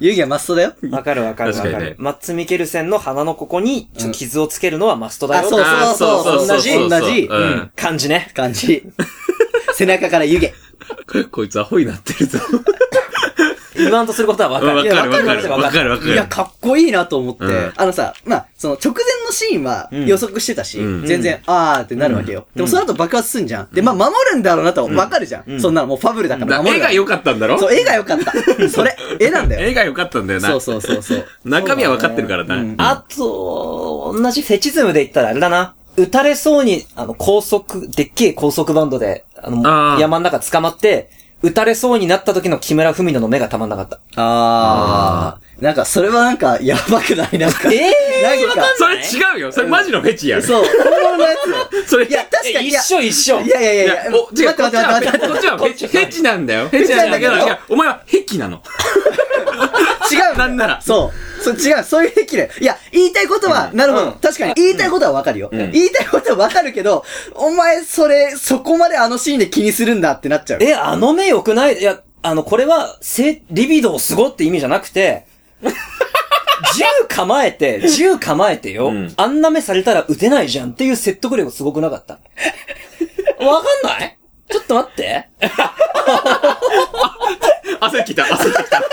湯気マストだよ。わかるわかるわか確かにねる。マッツ・ミケルセンの鼻のここに、ちょっと傷をつけるのはマストだよ。あそうそうそう同じ同じううんん。感じね。感じ。<laughs> 背中から湯気。こいつアホになってるぞ。言わんとすることはわかる。わかるわかるいやわわかるわかる。いや、かっこいいなと思って、うんあのさ、まあ、その直前のシーンは予測してたし、うん全然、あーってなるわけよ。でもその後爆発すんじゃん。で、まあ、守るんだろうなとわかるじゃん。そんなのもうファブルだから絵が良かったんだろ？そう、絵が良かった。<laughs> それ、絵なんだよ。絵が良かったんだよな。そうそうそうそう。中身は分かってるからな。うんあと、同じフェチズムで言ったらあれだな。撃たれそうに、あの、高速、でっけえ高速バンドで、あの、あー山の中捕まって、撃たれそうになった時の木村文乃の目がたまんなかった。あー。なんか、それはなんか、やばくない？なんか。えーなんか、それ違うよ。それマジのフェチやん。そう、本物のやつ。<laughs> それ、いや、確かに、いや、一緒一緒。いやいやいやいや、お、違う、待って待って待って待ってこっちはフェチ、フェチなんだよ。フェチなんだけど、いや、お前は癖なの。違う。<laughs> なんならそう。そう、違う。そういう癖で。いや、言いたいことは、なるほど。うん確かに、言いたいことはわかるよ。ん言いたいことはわかるけど、お前、それ、そこまであのシーンで気にするんだってなっちゃう。え、あの目良くない？いや、あの、これは、せ、リビドーすごって意味じゃなくて、銃構えて、銃構えてよ、うんあんな目されたら撃てないじゃんっていう説得力すごくなかった。わかんない？ちょっと待って。<laughs> 焦ってきた、焦ってきた。<laughs>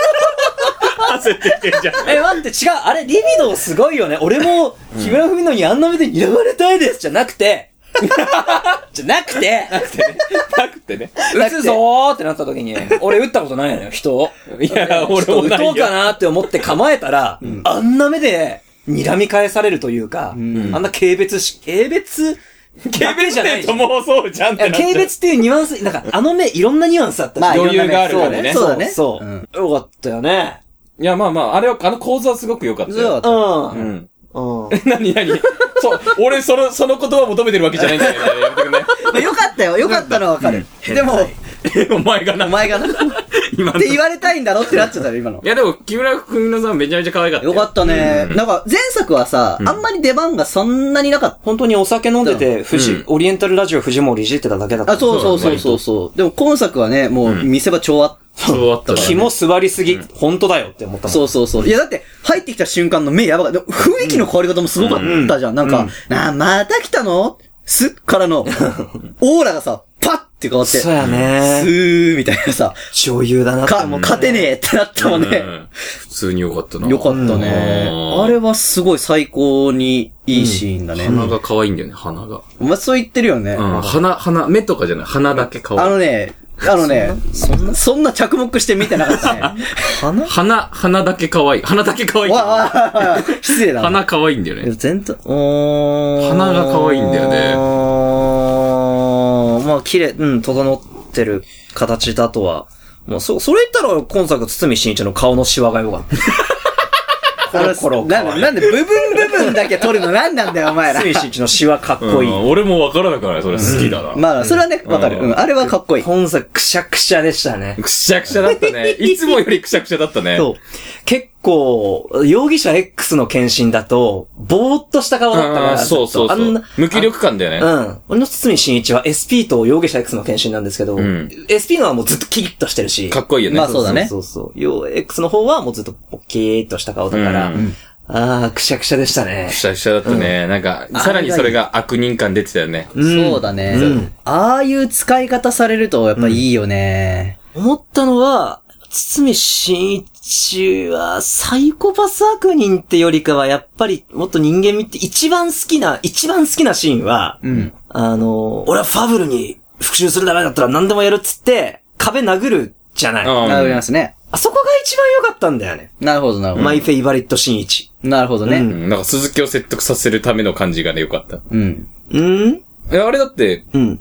焦ってきてんじゃん。え、待って、違う。あれ、リビドーすごいよね。俺も、木村文乃にあんな目で睨まれたいですじゃなくて、<laughs> じゃなくて、なくてね。なくてね。撃つぞーってなった時に、<laughs> 俺撃ったことないのよ、人を。いや、俺もないよ。とうかなって思って構えたら、あんな目で、睨み返されるというか、あんな軽蔑し、軽蔑？軽蔑じゃないもそうじゃんっいやてなっちゃう軽蔑っていうニュアンス、なんか、あの目、いろんなニュアンスあったしまあ、余裕があるそうからねそうだね。そう。んよかったよね。いや、まあまあ、あれは、あの構図はすごく良かったよ。う。ん。うん。<laughs> 何何そう、俺、その、その言葉を求めてるわけじゃないんだよね。<laughs> やめてくんね。まあよかったよ。よかったのはわかる。でも、お前がな。お前がな、っ今の。いて言われたいんだろってなっちゃったよ、今の。や、でも、木村文乃さんめちゃめちゃ可愛かったよかったね。うんなんか、前作はさ、あんまり出番がそんなになかった。本当にお酒飲んでて、富士、うんオリエンタルラジオ藤森いじってただけだった。あ、そうそうそうそうそう。でも今作はね、もう見せ場超あっそうあったね肝座りすぎ、本当だよって思ったもん。そうそうそう。いや、だって、入ってきた瞬間の目やばかった。雰囲気の変わり方もすごかったじゃん。なんか、なあ、また来たの？すからの、<laughs> オーラがさ、パッって変わって、そうやスね。ーみたいなさ、女優だなってか、思った。勝てねえってなったもんね。うん普通に良かったな。よかったね。うんあれはすごい最高にいいシーンだね。鼻が可愛いんだよね、鼻が。お前そう言ってるよね。うん、鼻、鼻、目とかじゃない、鼻だけ可愛い。あのね、あのね、そんな、そんな着目して見てなかったね。花鼻、鼻だけ可愛い。鼻だけ可愛い。わ、失礼だな。鼻可愛いんだよね。全体、おー鼻が可愛いんだよねまあ、綺麗、うん、整ってる形だとは。もう、そ、それ言ったら、今作、堤真一の顔のシワがよかった。コロコロなんで、なんで部分部分だけ取るの何なんだよ、お前ら。堤真一のシワかっこいい。うん俺もわからなくないそれ好きだな。まあ、それはね、わかる。うんうん、あれはかっこいい。今作、くしゃくしゃでしたね。くしゃくしゃだったね。<laughs> いつもよりくしゃくしゃだったね。そう。結構、容疑者 X の検診だと、ぼーっとした顔だったから、あーそうそうそあんな。無気力感だよね。うん。俺の堤真一は SP と容疑者 X の検診なんですけど、ん SP のはもうずっとキリッとしてるし、かっこいいよね。まあそうだねそうそうそう。よ X の方はもうずっとキーっとした顔だから、うんああ、くしゃくしゃでしたねく。しゃくしゃだったね。なんか、さらにそれが悪人感出てたよね。そうだねうん。ああいう使い方されると、やっぱいいよね。思ったのは、堤真一は、サイコパス悪人ってよりかは、やっぱり、もっと人間見て、一番好きな、一番好きなシーンは、うん。あの、俺はファブルに復讐するためだったら何でもやるっつって、壁殴るじゃない。あうんなりますね。そこが一番良かったんだよね。なるほど、なるほど。マイフェイバリット真一。なるほどね。うんなんか鈴木を説得させるための感じがね、よかった。うん。うん？え、あれだって、うん。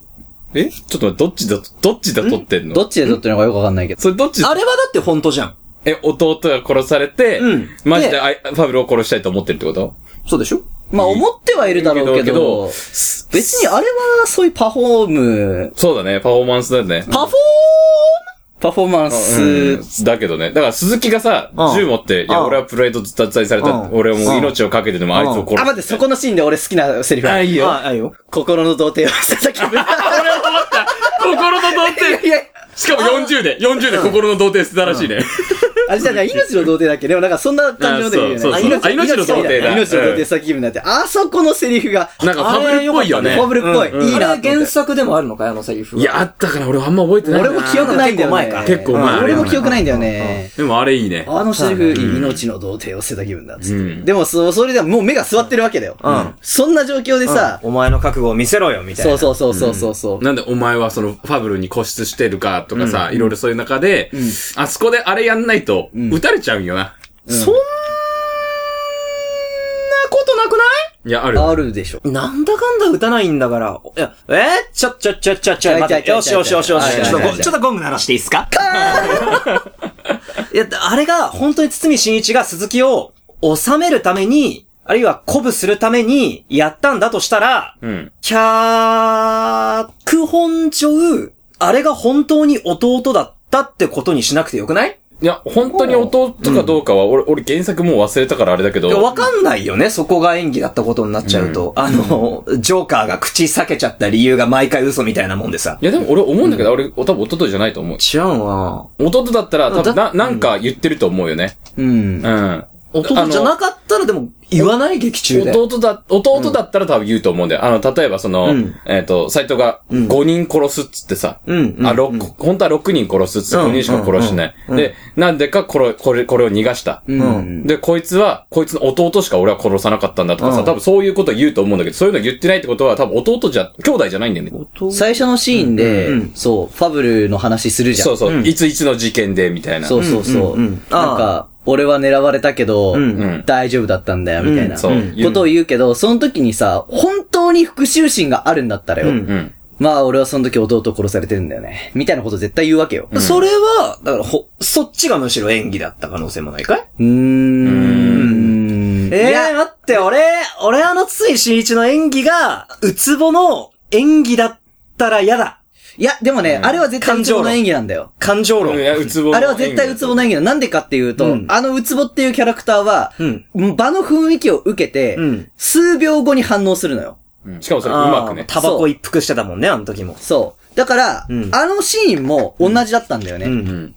え？ちょっと待って、どっちだ、どっちだ撮ってんの？どっちで撮ってるのかよくわかんないけど。それどっちあれはだって本当じゃん。え、弟が殺されて、うんマジでであいファブルを殺したいと思ってるってこと？そうでしょ？まあ思ってはいるだろうけけどど、別にあれはそういうパフォーム、そうだね、パフォーマンスだよね。パフォパフォーマンうんス、だけどね。だから鈴木がさうん、銃持って、いや、うん俺はプライド脱罪された。うん俺はもう命をかけてでもあいつを殺す。あ、待って、そこのシーンで俺好きなセリフある？いいよ。あ、あいよ。心の童貞をした時分。<laughs> 俺は思った心の童貞いや、しかも40で、40で心の童貞捨てたらしいね。あれじゃあ、命の童貞だっけ？でもなんかそんな感じので言うよね。あそうそうそうあ命の童貞だ命の童貞さ気分になって、あそこのセリフが、なんかファブルっぽいよね。ファブルっぽい。うんいいな原作でもあるのかいあのセリフは。いや、あったから俺あんま覚えてないな。俺も記憶ないんだよね。結構前か結構前俺も記憶ないんだよね。でもあれいいね。あのセリフ、うん命の童貞を捨てた気分だっつって。うんでも、そ、それではもう目が座ってるわけだよ。うんそんな状況でさ、お前の覚悟を見せろよ、みたいな。そうそうそうそうそうそう。なんでお前はそのファブルに固執してるかとかさ、いろいろそういう中で、あそこであれやんないと、撃たれちゃうんよな。そんなことなくない？いや、ある。あるでしょ。なんだかんだ打たないんだから。いや、え？ちょ、ちょ、ちょ、ちょ、ちょ、待って。ちょいよしよしよしよし。ちょいちょいちょいちょっとゴちょっとゴング鳴らしていいですか？いや、あれが、本当に堤真一が鈴木を収めるために、あるいは鼓舞するためにやったんだとしたら、うん。脚本上、あれが本当に弟だったってことにしなくてよくない？いや、本当に弟かどうかは、俺、俺原作もう忘れたからあれだけど。いや、わかんないよね。そこが演技だったことになっちゃうと。あの、ジョーカーが口裂けちゃった理由が毎回嘘みたいなもんでさ。いや、でも俺思うんだけど、俺、多分弟じゃないと思う。違うわ。弟だったら、多分だな、なんか言ってると思うよね。うんう。ん。弟じゃなかったらでも言わない劇中で。弟だ、弟だったら多分言うと思うんだよ。あの、例えばその、うんえっ、と、斎藤が5人殺すっつってさ、うんうんあ、六本当は6人殺すっつって5人しか殺してない。うんで、なんでかこれ、これ、これを逃がした。うん。で、こいつは、こいつの弟しか俺は殺さなかったんだとかさ、うん多分そういうことを言うと思うんだけど、そういうの言ってないってことは多分弟じゃ、兄弟じゃないんだよね。最初のシーンで、うんそう、ファブルの話するじゃん。そうそう、うんいついつの事件で、みたいな。そうそうそう。うんうんうんなんか、俺は狙われたけど、うんうん大丈夫だったんだよ、みたいな、そううんことを言うけど、その時にさ、本当に復讐心があるんだったらよ。うんうん。まあ、俺はその時弟を殺されてるんだよね。みたいなこと絶対言うわけよ。それは、だからほ、そっちがむしろ演技だった可能性もないかい？うーん。え待って、俺、俺あの筒井真一の演技が、ウツボの演技だったら嫌だ。いや、でもね、あれは絶対ウツボの演技なんだよ。感情論。いや、うつぼのあれは絶対ウツボの演技だ。なんでかっていうと、うんあのウツボっていうキャラクターは、うん場の雰囲気を受けて、うん数秒後に反応するのよ。うんしかもそれうまくね。タバコ一服してたもんね、あの時も。そう。だから、うんあのシーンも同じだったんだよね。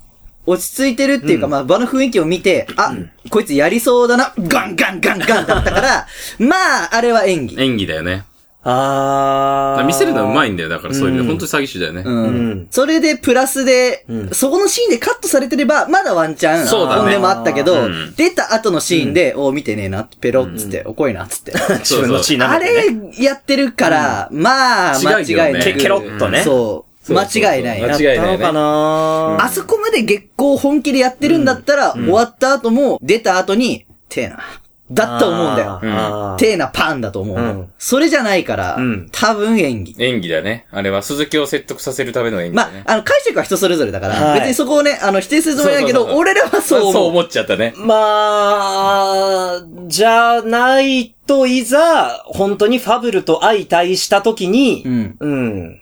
落ち着いてるっていうか、まあ場の雰囲気を見て、あ、こいつやりそうだな、ガンガンガンガンだったから、<laughs> まあ、あれは演技。演技だよね。あー。見せるのはうまいんだよ。だからそういう意味で、うん本当に詐欺師だよね。うん。うんそれで、プラスで、うんそこのシーンでカットされてれば、まだワンチャン、そうだね本音もあったけど、うん出た後のシーンで、お見てねえな、ペロッつって、おこいな、つって。<laughs> 自分の血舐あめてね。れ、やってるから、まあ、間違いなく。ケケロッとねそう。間違いない。間違いないねやったのかなあそこまで月光本気でやってるんだったら、終わった後も、出た後に、てえな。だと思うんだよ。あーてえなパンだと思うの、うんそれじゃないから、うん多分演技。演技だよね。あれは鈴木を説得させるための演技まだね。あ、あの、解釈は人それぞれだから、はい別にそこをね、あの、否定するつもりないけど、そうそうそう俺らはそう思う。そう思っちゃったね。まあ、じゃないといざ、本当にファブルと相対した時に、うん。うん。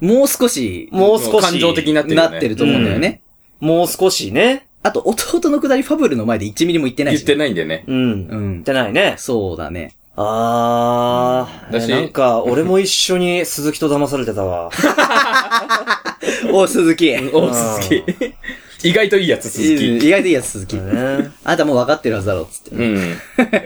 もう少し、もう少し。感情的になってるよね。なってると思うんだよね。もう少しね。あと、弟のくだりファブルの前で1ミリも言ってないし。言ってないんだよね。うん。う言んっ。てないね。そうだね。あー。だしなんか、俺も一緒に鈴木と騙されてたわ。<laughs> お、鈴木。お、鈴木。意外といいやつ、鈴木。意外といいやつ、鈴木。ねあんたもう分かってるはずだろ、つって。うん。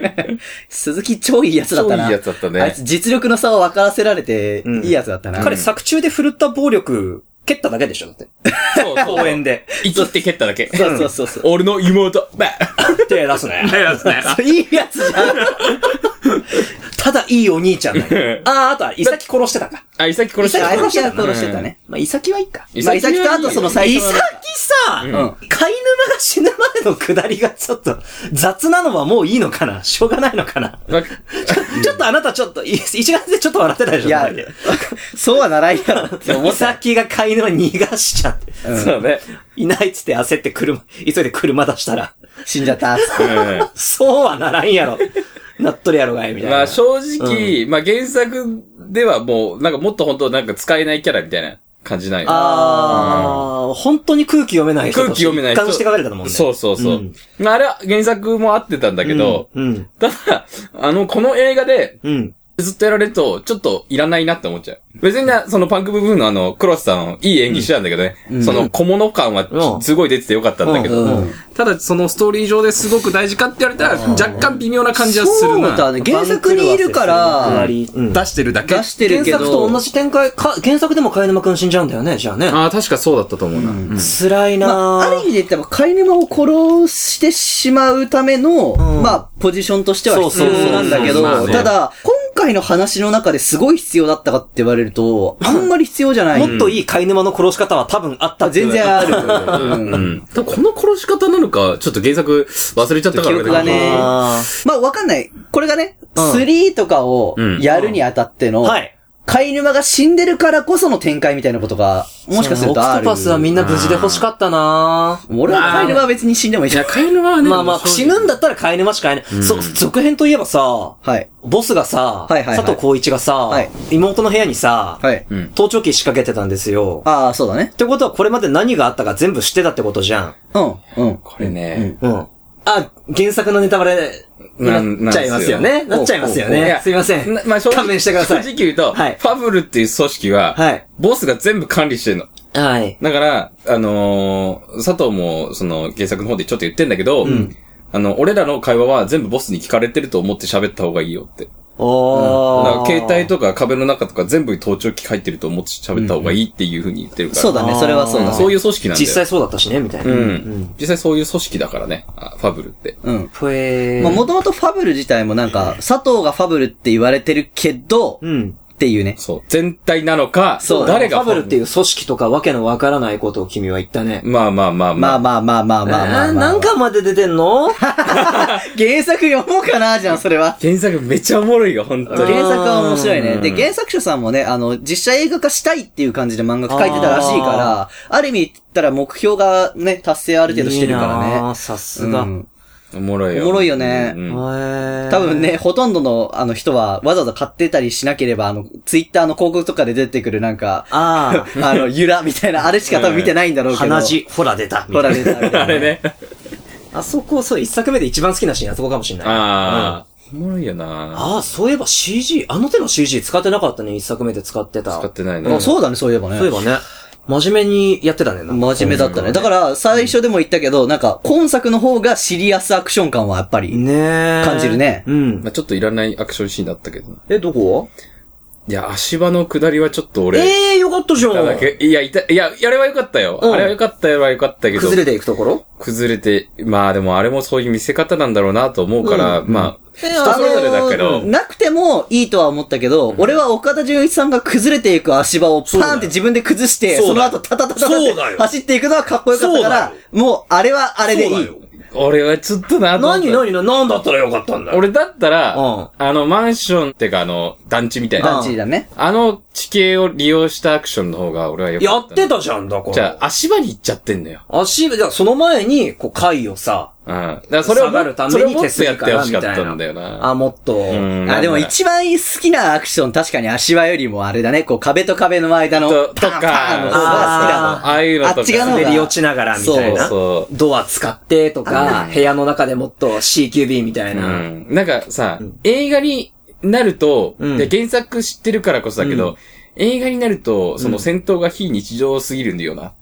<laughs> 鈴木超いいやつだったな。超いいやつだったねあいつ実力の差を分からせられて、うんいいやつだったな。彼作中で振るった暴力、蹴っただけでしょだって。そうそう。公園で。生きって蹴っただけ。そうそうそうそう。俺の妹、ば手出すね。いいやつじゃん。ただいいお兄ちゃんだよ。あー、あとは、イサキ殺してたか。あ、イサキ殺してあた。いつは殺してたね。まあ、イサキはいいか。まあ、イサキとあとその最イサ初のキ。さ、うんうん。飼い沼が死ぬまでの下りがちょっと雑なのはもういいのかな？しょうがないのかな？まちょっとあなたちょっと、い一月でちょっと笑ってたでしょいやそうはならんやろって思イった。<laughs> サキが飼い沼逃がしちゃって。そうね。いないっつって焦って車、急いで車出したら、死んじゃったって。うん。そうはならんやろ。なっとるやろがい、みたいな。まあ正直、まあ原作ではもう、なんかもっと本当なんか使えないキャラみたいな感じないよ。あー、本当に空気読めない人空気読めない人。一貫して書かれたもんね。そうそうそう。うんまああれは原作も合ってたんだけど、うん。ただ、あの、この映画で、うん。ずっとやられると、ちょっといらないなって思っちゃう。別にね、そのパンク部分のあの、クロスさん、いい演技してたんだけどね。その小物感はうんすごい出ててよかったんだけど、うんただそのストーリー上ですごく大事かって言われたら、若干微妙な感じはするな。そうだね。原作にいるから、うん出してるだけ。出してるけど。原作と同じ展開、か、原作でも貝沼くん死んじゃうんだよね、じゃあね。ああ、確かそうだったと思うな。うん辛いなまあ、ある意味で言ったら、飼い沼を殺してしまうための、んまあ、ポジションとしては必そうそう要なんだけど、まあねただ、今回の話の中ですごい必要だったかって言われると、あんまり必要じゃない。もっといい貝沼の殺し方は多分あった全然ある。ううん。この殺し方なのか、ちょっと原作忘れちゃったから記憶がね。あまあ、わかんない。これがね、うん。3とかをうんやるにあたっての、ーはい。飼い沼が死んでるからこその展開みたいなことが、もしかするとある。オクトパスはみんな無事で欲しかったな俺は飼い沼は別に死んでもいいじゃん。カエルはね、まあまあ、死ぬんだったら貝沼しかいない。そ、続編といえばさ、はい。ボスがさ、はいはいはい佐藤浩一がさ、はい妹の部屋にさ、はい。うん。盗聴器仕掛けてたんですよ。ああ、そうだねっ。てことはこれまで何があったか全部知ってたってことじゃん。うん、うん。これね、うん。あ、原作のネタバレになっちゃいますよね。なっちゃいますよね。すいません。なまあ正直、勘弁してください正直言うと、はいファブルっていう組織は、はいボスが全部管理してるの。はい。だから、あのー佐藤も、その、原作の方でちょっと言ってんだけど、あの、俺らの会話は全部ボスに聞かれてると思って喋った方がいいよって。おー。だから携帯とか壁の中とか全部盗聴器入ってると思って喋った方がいいっていう風に言ってるから。そうだね、それはそうだね。そういう組織なんだよ。実際そうだったしね、みたいな。うん。実際そういう組織だからね、あファブルって。うん。ふえー。まあ、もともとファブル自体もなんか、佐藤がファブルって言われてるけど、うん。っていうね。そう。全体なのか、そう、誰がファブルっていう組織とかわけのわからないことを君は言ったね。まあまあまあまあ。まあまあまあまあまあま、ま。何巻まで出てんの？<laughs> 原作読もうかな、じゃん、それは。原作めっちゃおもろいよ、本当に。原作は面白いね。で、原作者さんもね、あの、実写映画化したいっていう感じで漫画書いてたらしいから、ある意味言ったら目標がね、達成ある程度してるからね。ああ、さすが。うんおもろいよ。おもろいよねうん多多分ね、ほとんどの、あの人は、わざわざ買ってたりしなければ、あの、ツイッターの広告とかで出てくるなんか、あ <laughs> あの、ゆらみたいな、あれしか多分見てないんだろあ、うけど。鼻血、ほら出た。みほら出た。あれね。あそこ、そう、一作目で一番好きなシーンあそこかもしれない。ああ。おもろいよなああ、そういえば CG、あの手の CG 使ってなかったね、一作目で使ってた。使ってないね。あそうだね、そういえばね。そういえばね、真面目にやってたね。真面目だったね。だから、最初でも言ったけど、なんか、今作の方がシリアスアクション感はやっぱり、ねえ。感じるねうんま。あちょっといらないアクションシーンだったけどな。え、どこいや、足場の下りはちょっと俺、ええー、よかったじゃん。だけ、いや、いた、いや、あれはよかったよ。うんあれはよかったよはよかったけど。崩れていくところ？崩れて、まあでもあれもそういう見せ方なんだろうなと思うから、まあ、それぞれだけあどの、なくてもいいとは思ったけど、俺は岡田准一さんが崩れていく足場をパーンって自分で崩して、その後タタタタタって走っていくのはかっこよかったから、もう、あれはあれでいい。俺はちょっとな何何何何だったらよかったんだよ。俺だったら、うんあの、マンションってか、あの、団地みたいな。団地だね。あの地形を利用したアクションの方が俺はよかった。やってたじゃん、だから。じゃあ、足場に行っちゃってんのよ。足、じゃあその前に、こう、貝をさ、うん。だからそれを下がるためそれをもっとやってほしかった。んだよな。あ、もっと。うん。あ、でも一番好きなアクション、確かに足場よりもあれだね、こう壁と壁の間の、と、とパンパンの方が好きだか、ああいうのとか。あっち側の滑り落ちながらみたいな。そうドア使ってとか、部屋の中でもっと CQB みたいな。うん。なんかさ、映画になると、うんで原作知ってるからこそだけど、映画になると、その戦闘が非日常すぎるんだよな。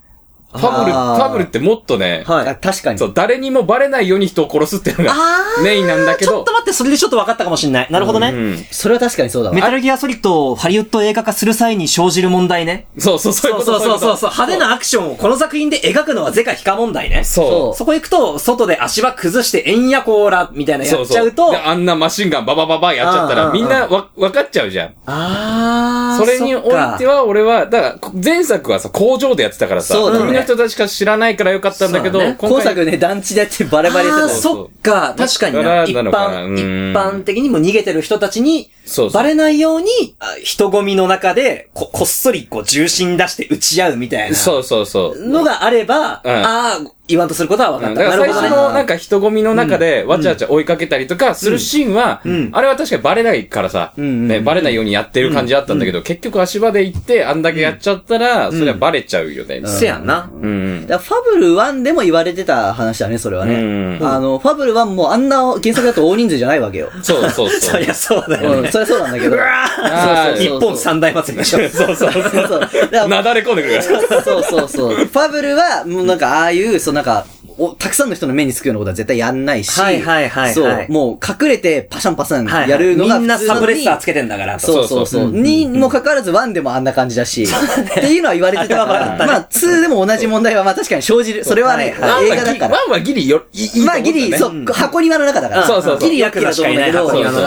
ファブル、ファブルってもっとね、はい。あ確かに。そう、誰にもバレないように人を殺すっていうのがメインなんだけどちょっと、待って、それでちょっと分かったかもしんない。なるほどね。うん。それは確かにそうだわメ。タルギアソリッドをハリウッド映画化する際に生じる問題ね。そうそう、そういうことそうそうそうそう。う派手なアクションをこの作品で描くのはゼカヒカ問題ね。そう。そこ行くと、外で足場崩して、えんやこーら、みたいなやそうそうっちゃうと、であんなマシンガンババババやっちゃったら、みんなわ、わかっちゃうじゃん。あそれにおいては、俺は、だから、前作はさ、工場でやってたからさ、そうだね人たちしか知らないからよかったんだけど、そうだね今作ね、団地でやってバレバレやああ、ってたよ。そっか。確かにな。一だからなのかな般、うん一般的にも逃げてる人たちに、そうそうバレないように、あ人混みの中で、こ、こっそりこう重心出して打ち合うみたいな。そうそうそう。のがあれば、うんああ、言わんとすることは分かった。だから最。初のなんか人混みの中でわちゃわちゃ追いかけたりとかするシーンは、んあれは確かにバレないからさ、んね、バレないようにやってる感じあったんだけど、結局足場で行ってあんだけやっちゃったら、それはバレちゃうよね。せやんな。うんファブル1でも言われてた話だね、それはね。うんあの、ファブル1もあんな原作だと大人数じゃないわけよ。そうそうそ。<laughs> そうりゃそうだようん、ね。それはそうなんだけど。あー日本三大祭りでしょ。<laughs> そうそうそう。<laughs> なだれ込んでくるから。そうそうそう。ファブルは、もうなんか、ああいう、そうなんか、お、たくさんの人の目につくようなことは絶対やんないし。はいはいはいはいそう、もう隠れてパシャンパシャンはいやるのがみんな普通なのにサブレッサーつけてんだからと。そうそうそう。にもかかわらず1でもあんな感じだし。っていうのは言われてたから。まあ2でも同じ問題はまあ確かに生じる。それはね、はいはい映画だから。ワンはギリよ、いいまあギリ、そう、箱庭の中だから。そうそうそうギリよくだと思うんだけど、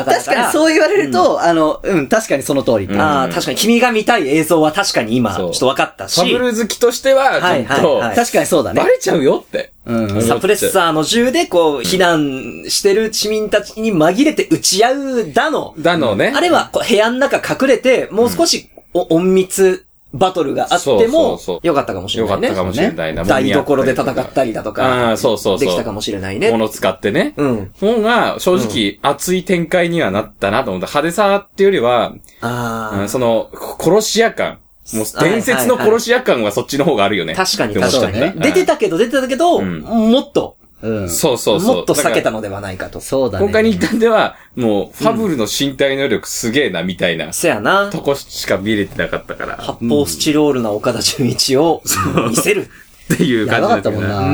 確かにそう言われると、あの、うん、確かにその通り。んああ、確かに君が見たい映像は確かに今、ちょっと分かったし。ファブル好きとしては、ちょっと、はいはいはい確かにそうだねバ。レちゃうよって。うん。サプレッサーの銃でこう、避難してる市民たちに紛れて撃ち合うだの。だのね。あれはこう部屋の中隠れて、もう少しお隠密バトルがあってもよかったかもしれないね。よかったかもしれないな。台所で戦ったりだとあかあ、、そうそうそう。できたかもしれないね。物使ってね。うん。本が正直熱い展開にはなったなと思った。派手さっていうよりは、あうんその、殺し屋感。もう伝説の殺し屋感はそっちの方があるよね。あ、確かに確かに。出てたけど出てたけど、んもっと、うん。そうそうそう。もっと避けたのではないかと。そうだね。今回に至っては、もう、ファブルの身体能力すげえな、みたいな、せやな。とこしか見れてなかったから、発泡スチロールな岡田純一を見せる。<laughs> っていう感じだったもんなう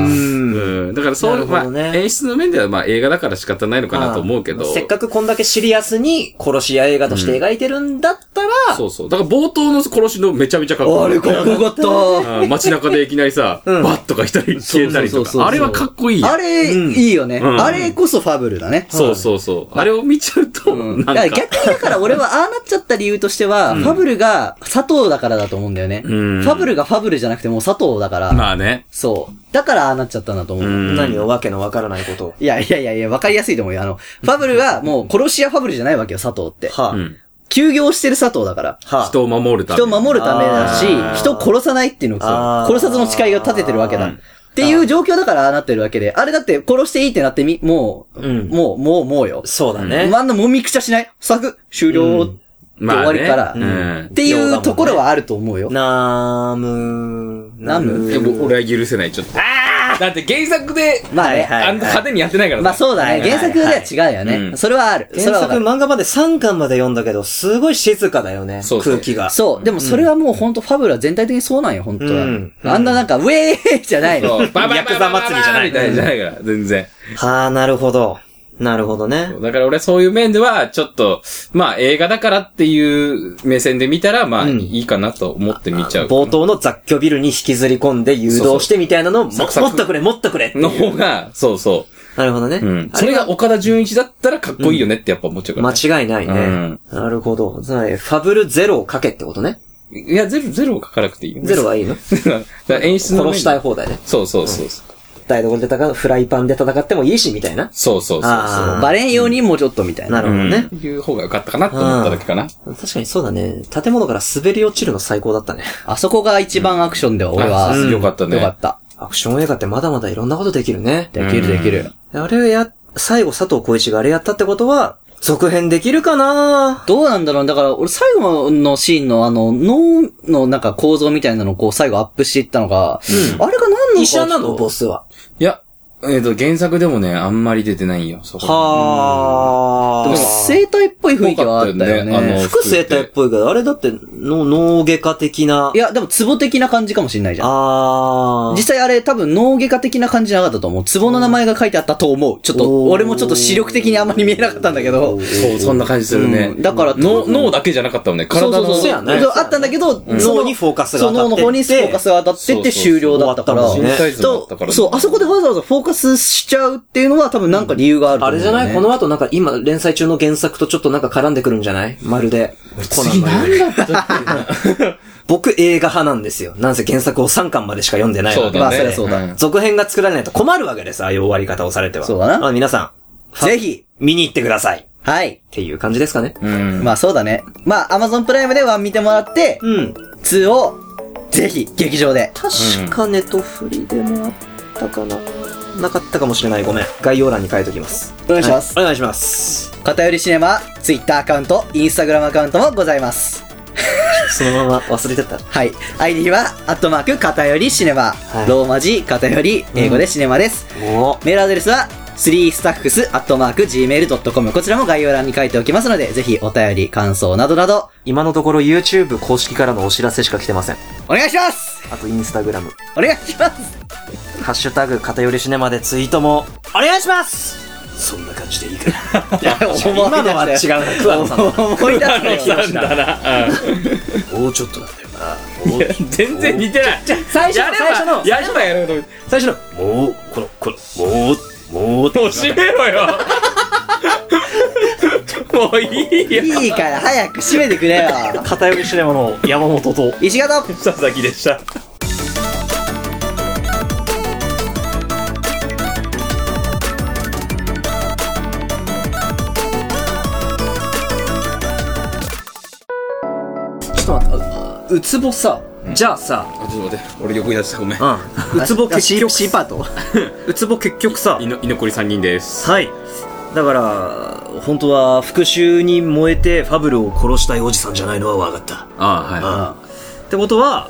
ん。だからそう、まあ、演出の面ではまあ映画だから仕方ないのかなと思うけど。せっかくこんだけシリアスに殺し屋映画として描いてるんだったら、そうそう。だから冒頭の殺しのめちゃめちゃかっこいい。あれかっこよかった。うん街中でいきなりさ、バッとか一人消えたりとか。あれはかっこいいあれ、いいよね。んあれこそファブルだね。そうそうそう。あれを見ちゃうと、うんなんか。逆にだから俺はああなっちゃった理由としては、ファブルが佐藤だからだと思うんだよね。んファブルがファブルじゃなくてもう佐藤だから。まあね。そう。だからああなっちゃったんだと思う。うん何をわけのわからないことを。いやいやいやいや、わかりやすいと思うよ。あの、ファブルはもう殺し屋ファブルじゃないわけよ、佐藤って。はあ、うん。休業してる佐藤だから。はあ、人を守るため人を守るためだし人を殺さないっていうのを殺さずの誓いを立ててるわけだ。うんっていう状況だからああなってるわけで。あれだって殺していいってなってみ、もう、うんもう、もう、もうよ。そうだね。あんなもみくちゃしない？作、終了って終わりから。まあねっていうところはあると思うよ。ナームナム？でも俺は許せない、ちょっと。だって原作で、まあね。はいあんな派手にやってないからまあそうだね。はい原作では違うよね。うんそれはある。それ原作。漫画まで3巻まで読んだけど、すごい静かだよね。そう空気が。そう。でもそれはもう本当ファブルは全体的にそうなんよ、本当はうん。あんななんか、ウェーイじゃないの。そう、ババババババヤクザ祭りじゃないみたいなじゃないから、全然。はあ、なるほど。なるほどね。だから俺はそういう面では、ちょっと、まあ映画だからっていう目線で見たら、まあうんいいかなと思って見ちゃう。冒頭の雑居ビルに引きずり込んで誘導してみたいなのをもサクサクもっとくれ、もっとくれの方が、そうそなるほどね。う。うん。それが岡田純一だったらかっこいいよねってやっぱ思っちゃうから、ね間違いないね。うんなるほど。つまり、ファブルゼロをかけってことね。いや、ゼロ、ゼロを書かなくていいよ。ゼロはいいの？<laughs> 演出の殺したい放題ね。そうそうそう。台所で戦う、フライパンで戦ってもいいし、みたいな。そうそうそうあーバレんようにもうちょっとみたいな。なるほどね。そう。いう方が良かったかなと思っただけかな。確かにそうだね。建物から滑り落ちるの最高だったね。あそこが一番アクションでは俺は、あよかったね。よかった。アクション映画ってまだまだいろんなことできるね。できるできる。あれをや、最後佐藤浩市があれやったってことは、続編できるかな？どうなんだろうだから、俺最後のシーンのあの、脳のなんか構造みたいなのをこう最後アップしていったのが、あれが何なのか医者なの？ボス。スは。いや、えっ、と、原作でもね、あんまり出てないよ、そこ。はでも生体っぽい雰囲気はあったよぽかったよねあねの。副生体っぽいけど、あれだって、の脳外科的な。いや、でもツボ的な感じかもしれないじゃん。あー。実際あれ多分脳外科的な感じじゃなかったと思う。ツボの名前が書いてあったと思う。ちょっと、俺もちょっと視力的にあんまり見えなかったんだけど。そう、そんな感じするね。うんだから脳、脳だけじゃなかったもんね。体の。そうそうそうねそうあったんだけど、脳にフォーカスがそう、当たってって脳の方にフォーカスが当たってって終了だったから。そう、あそこでわざわざフォーカスしちゃうっていうのは多分なんか理由があると思うんだよね。あれじゃない？この後なんか今連載中の原作とちょっとなんか絡んでくるんじゃない？まるで。次何だったっ僕映画派なんですよ。なんせ原作を3巻までしか読んでないわけまあそうだね。そりゃそうだん続編が作られないと困るわけです。ああいう終わり方をされては。そうだなまあ皆さん、ぜひ、見に行ってください。っはい。ていう感じですかね。うん。まあそうだね。まあ、アマゾンプライムで1見てもらって、うん。2を、ぜひ、劇場で。確かネットフリでもあっったかななかったかもしれない。ごめん。概要欄に書いておきます。お願いします。お願いします。偏りシネマ、ツイッターアカウント、インスタグラムアカウントもございます。<laughs> そのまま忘れてた。はい。ID は、アットマーク、偏りシネマ。はいローマ字、偏り、英語でシネマです。おメールアドレスは、3staffs.gmail.com こちらも概要欄に書いておきますので、ぜひお便り、感想などなど、今のところ YouTube 公式からのお知らせしか来てません。お願いしますあと Instagram。お願いしますハッシュタグ、偏りシネマでツイートも、お願いしますそんな感じでいいかな。<laughs> いや、今のは違うな。桑野さんだ。思い出しただな。も <laughs> う <laughs> ちょっとなんだよな。全然似てない。最初の、最初の、やればやるほど。最初の、もう、この、この、もう、もう、もう閉めろよ。もういいよ。いいから早く閉めてくれよ。偏りシネマの山本と、石形佐々木でした。ちょっと待って、うつぼさ、じゃあさ、あちょっと待って。俺横に出した。ごめん。うん。うつぼ結局、C パートうつぼ結局さ、いの居残り3人です。はい。だから、本当は復讐に燃えてファブルを殺したいおじさんじゃないのは分かった。あってことは、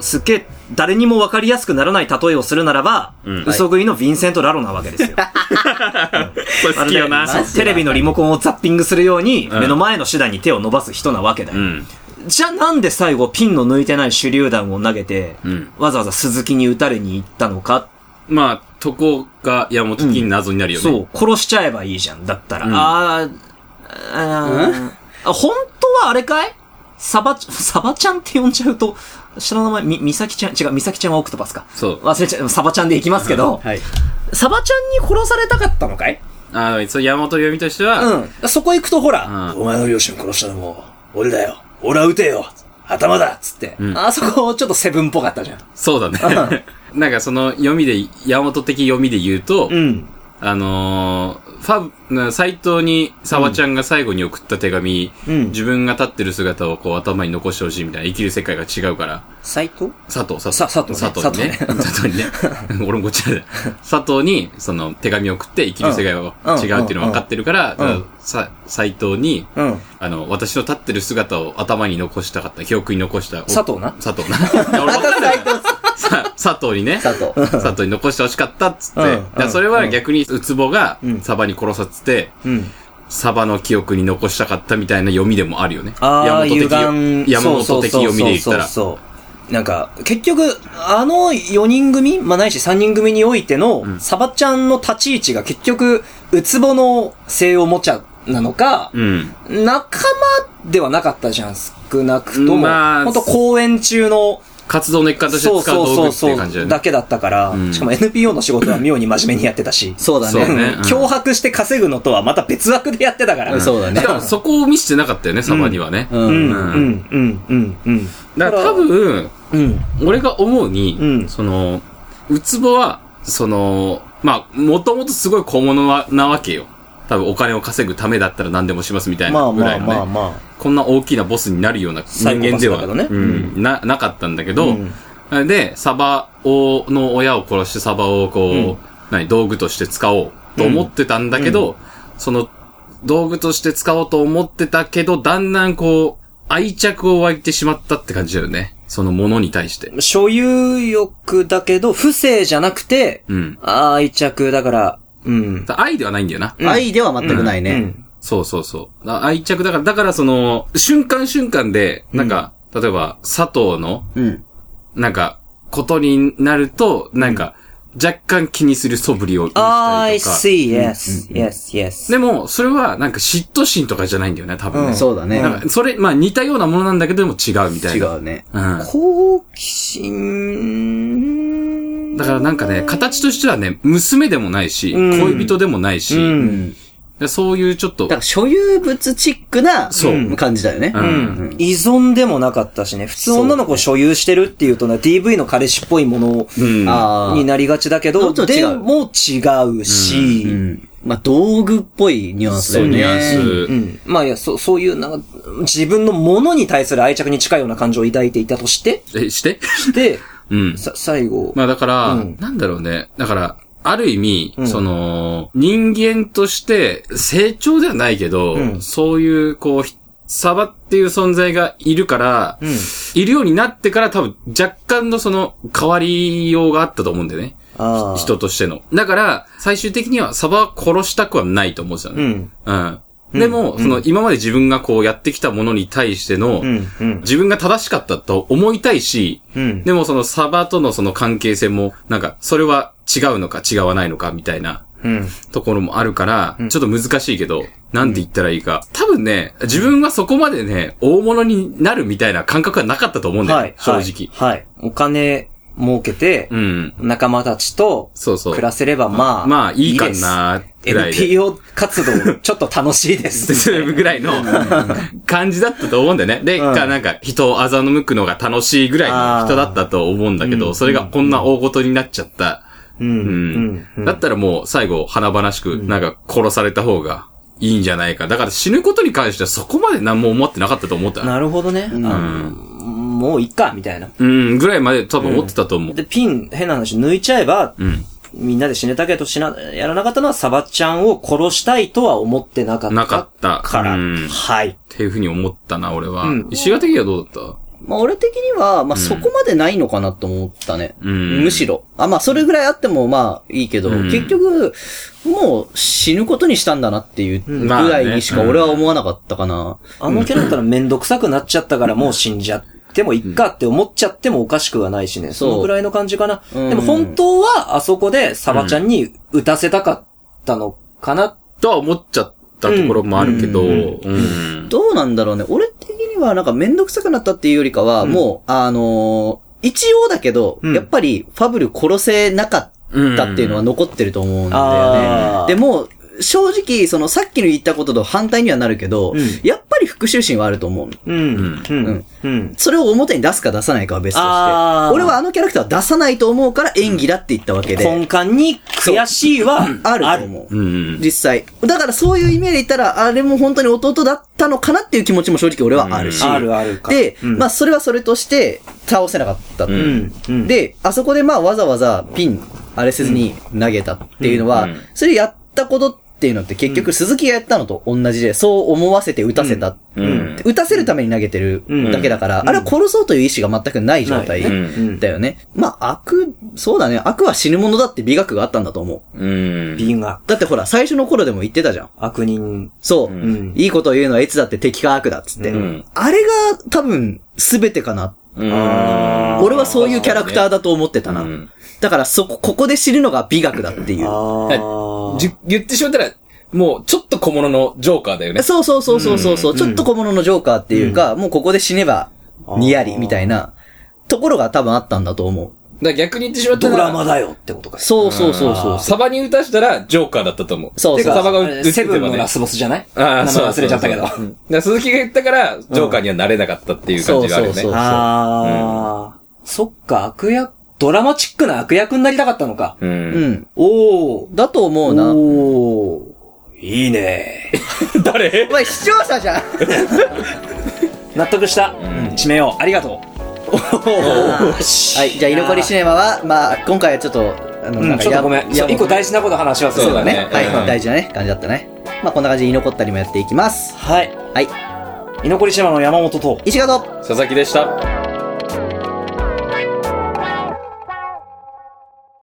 すっげえ誰にも分かりやすくならない例えをするならば、うん嘘食いのヴィンセント・ラロなわけですよ。あ、はい。<laughs> これ好きよな。テレビのリモコンをザッピングするように、うん目の前の手段に手を伸ばす人なわけだよ。うん。じゃあなんで最後ピンの抜いてない手榴弾を投げて、うんわざわざ鈴木に撃たれに行ったのか、まあ、とこが山本的に謎になるよね。そう、殺しちゃえばいいじゃん。だったら。うんあーあー、あ、本当はあれかい？サバ、サバちゃんって呼んじゃうと、下の名前、み、みさきちゃん、違う、みさきちゃんはオクトパスか。そう。忘れちゃう、サバちゃんでいきますけど、はい。サバちゃんに殺されたかったのかい？ああ、そう、山本読みとしては、うん。そこ行くとほら、うんお前の両親を殺したのも、俺だよ。俺は撃てよ。頭だっつって。うんあそこちょっとセブンっぽかったじゃん。そうだね。なんかその読みで、山本的読みで言うと、ん。あのーファブ、な斎藤に沢ちゃんが最後に送った手紙、うん自分が立ってる姿をこう頭に残してほしいみたいな生きる世界が違うから、斎藤佐藤、佐藤。さ佐藤ね佐藤にね。佐藤にね。俺もこっちだよ佐藤に、その手紙を送って生きる世界が違うっていうのが分かってるから、さ斎藤に、うん。あの、私の立ってる姿を頭に残したかった、記憶に残した。佐藤な？佐藤な。<laughs> 俺分かんないさ佐藤にね。佐藤。佐藤に残してほしかったっつって。うんだからそれは逆に、ウツボがうん、サバに殺させて、うん。サバの記憶に残したかったみたいな読みでもあるよね。ああ、山本的歪ん山本的読みで言ったら。そうそうそうそうなんか、結局、あの4人組、まあないし3人組においての、んサバちゃんの立ち位置が結局、ウツボの性を持ちゃなのか、うん。仲間ではなかったじゃん、少なくとも。まあ本当公演中の、活動の一環として使う道具っていう感じだよね。だけだったから、うんしかも NPO の仕事は妙に真面目にやってたし。そうだね。ねうん脅迫して稼ぐのとはまた別枠でやってたから。うんそうだねそこを見せてなかったよね、サバにはね。う。うんん、ううんん、うん、うん、うん。だから多分、うん。俺が思うに、うんその、ウツボは、その、まあ、もともとすごい小物はなわけよ。多分お金を稼ぐためだったら何でもしますみたいまあまあなぐらいのね。まあまあ。こんな大きなボスになるような人間では、ねうん、な、なかったんだけど、うんで、サバを、の親を殺してサバをこう、うん何、道具として使おうと思ってたんだけど、その、道具として使おうと思ってたけど、だんだんこう、愛着を湧いてしまったって感じだよね。そのものに対して。所有欲だけど、不正じゃなくて、うん。愛着だから、うん。愛ではないんだよな。愛では全くないね。うん。そうそうそう。だ愛着だから、だからその、瞬間瞬間で、なんか、例えば、佐藤の、うん。なんか、ことになると、なんか、若干気にする素振りを見せた I りとか。see, yes, yes, yes. でも、それはなんか嫉妬心とかじゃないんだよね、多分ね。そうだね。なんか、それ、まあ似たようなものなんだけどでも違うみたいな。違うね。うん。好奇心だからなんかね、形としてはね、娘でもないし、うん恋人でもないし、うん。でそういうちょっとだか、ら所有物チックなそう感じだよね。うんうん。依存でもなかったしね。普通女の子所有してるっていうとね、DV の彼氏っぽいものうん。ああ。になりがちだけど、でちょっと違うも違うし、うん。まあ、道具っぽいニュアンスだそう、よね。ニュアンス。うん。まあいや、そう、そういう、なんか、自分のものに対する愛着に近いような感情を抱いていたとして、え、して？で、<laughs> うん。さ、最後。まあだから、うんなんだろうね。だから、ある意味、うんその、人間として成長ではないけど、うんそういう、こう、ひサバっていう存在がいるから、うん。いるようになってから多分若干のその変わりようがあったと思うんだよね。人としての。だから、最終的にはサバは殺したくはないと思うんですよね。うん。うん。でも、その、今まで自分がこうやってきたものに対しての。自分が正しかったと思いたいし、うん。でもそのサバとのその関係性も、なんか、それは違うのか違わないのかみたいなうん。ところもあるから、ちょっと難しいけど、なんて言ったらいいか。多分ね、自分はそこまでね、大物になるみたいな感覚はなかったと思うんだよ、はい。正直。はい。はい。お金儲けて、うん。仲間たちとそうそう。暮らせれば、まあ、まあ、いいかな、ぐらいで。NPO 活動、ちょっと楽しいです。<laughs> ぐらいの感じだったと思うんだよね。で、うんか、なんか、人を欺くのが楽しいぐらいの人だったと思うんだけど、うんそれがこんな大事になっちゃった。う。うんうん。だったらもう、最後、華々しく、なんか、殺された方がいいんじゃないか。だから死ぬことに関してはそこまで何も思ってなかったと思った。なるほどね。うん。もういっか、みたいな。うん、ぐらいまで多分思ってたと思う。で、ピン、変な話抜いちゃえば、うん。みんなで死ねたけど死な、やらなかったのはサバちゃんを殺したいとは思ってなかった。なかったから。うんはい。っていうふうに思ったな、俺は。うん石川的にはどうだっまあ俺的には、まあそこまでないのかなと思ったね。うんむしろ。あ、まあそれぐらいあってもまあいいけど、うん結局、もう死ぬことにしたんだなっていうぐらいにしか俺は思わなかったかな。あのキャラだったらめんどくさくなっちゃったからもう死んじゃってもいっかって思っちゃってもおかしくはないしね。そのぐらいの感じかな。うんでも本当はあそこでサバちゃんに打たせたかったのかな。たとは思っちゃったところもあるけど、ううんん。どうなんだろうね。俺的にはなんかめんどくさくなったっていうよりかは、もう、あのー一応だけど、うんやっぱりファブル殺せなかったっていうのは残ってると思うんだよね。でも、正直、そのさっきの言ったことと反対にはなるけど、うんやっぱり復讐心はあると思う。うん。うん。うん。それを表に出すか出さないかは別として。俺はあのキャラクターは出さないと思うから演技だって言ったわけで。根幹に悔しいはあると思う。うん。実際。だからそういう意味で言ったら、あれも本当に弟だったのかなっていう気持ちも正直俺はあるし。あるあるか。で、うんまあそれはそれとして倒せなかった。うん。うん。で、あそこでまあわざわざピン、あれせずに投げたっていうのは、うんそれやったことっていうのって結局鈴木がやったのと同じで、そう思わせて打たせた。うん打たせるために投げてるうんだけだから、うんあれは殺そうという意志が全くない状態だよね。まあ悪、そうだね。悪は死ぬものだって美学があったんだと思う。うん。美がだってほら、最初の頃でも言ってたじゃん。悪人。そう。んいいことを言うのはいつだって敵か悪だっつって。うんあれが多分全てかな。俺はそういうキャラクターだと思ってたな。うんだからそこ、ここで知るのが美学だっていう。あじゅ言ってしまったら、もうちょっと小物のジョーカーだよね。そうそうそうそうそうちょっと小物のジョーカーっていうか、もうここで死ねば、にやり、みたいな、ところが多分あったんだと思う。だから逆に言ってしまったドら、ラマだよってことか。そうそうそうそう。サバに打たしたらジョーカーだったと思う。そうそうてかサバが打ってセブン。のラスボスじゃない？ああ、名そう前忘れちゃったけど。そうそうそううんだから鈴木が言ったから、ジョーカーにはなれなかったっていう感じがあるよね。そうそうそうああ、そっか、悪役、ドラマチックな悪役になりたかったのか。う。うんん。おー。だと思うな。おー。いいね。<laughs> 誰？お前視聴者じゃん <laughs> 納得した。締めよう。ありがとはい、じゃあ、居残りシネマは、まあ、今回はちょっと、あの、う。うん、ちょっとごめん。そう一個大事事なこと話し忘れたそうだね。はい、うん大事なね、感じだったね。まあ、こんな感じで居残ったりもやっていきます。はい。はい。居残り島の山本と、石形佐々木でした。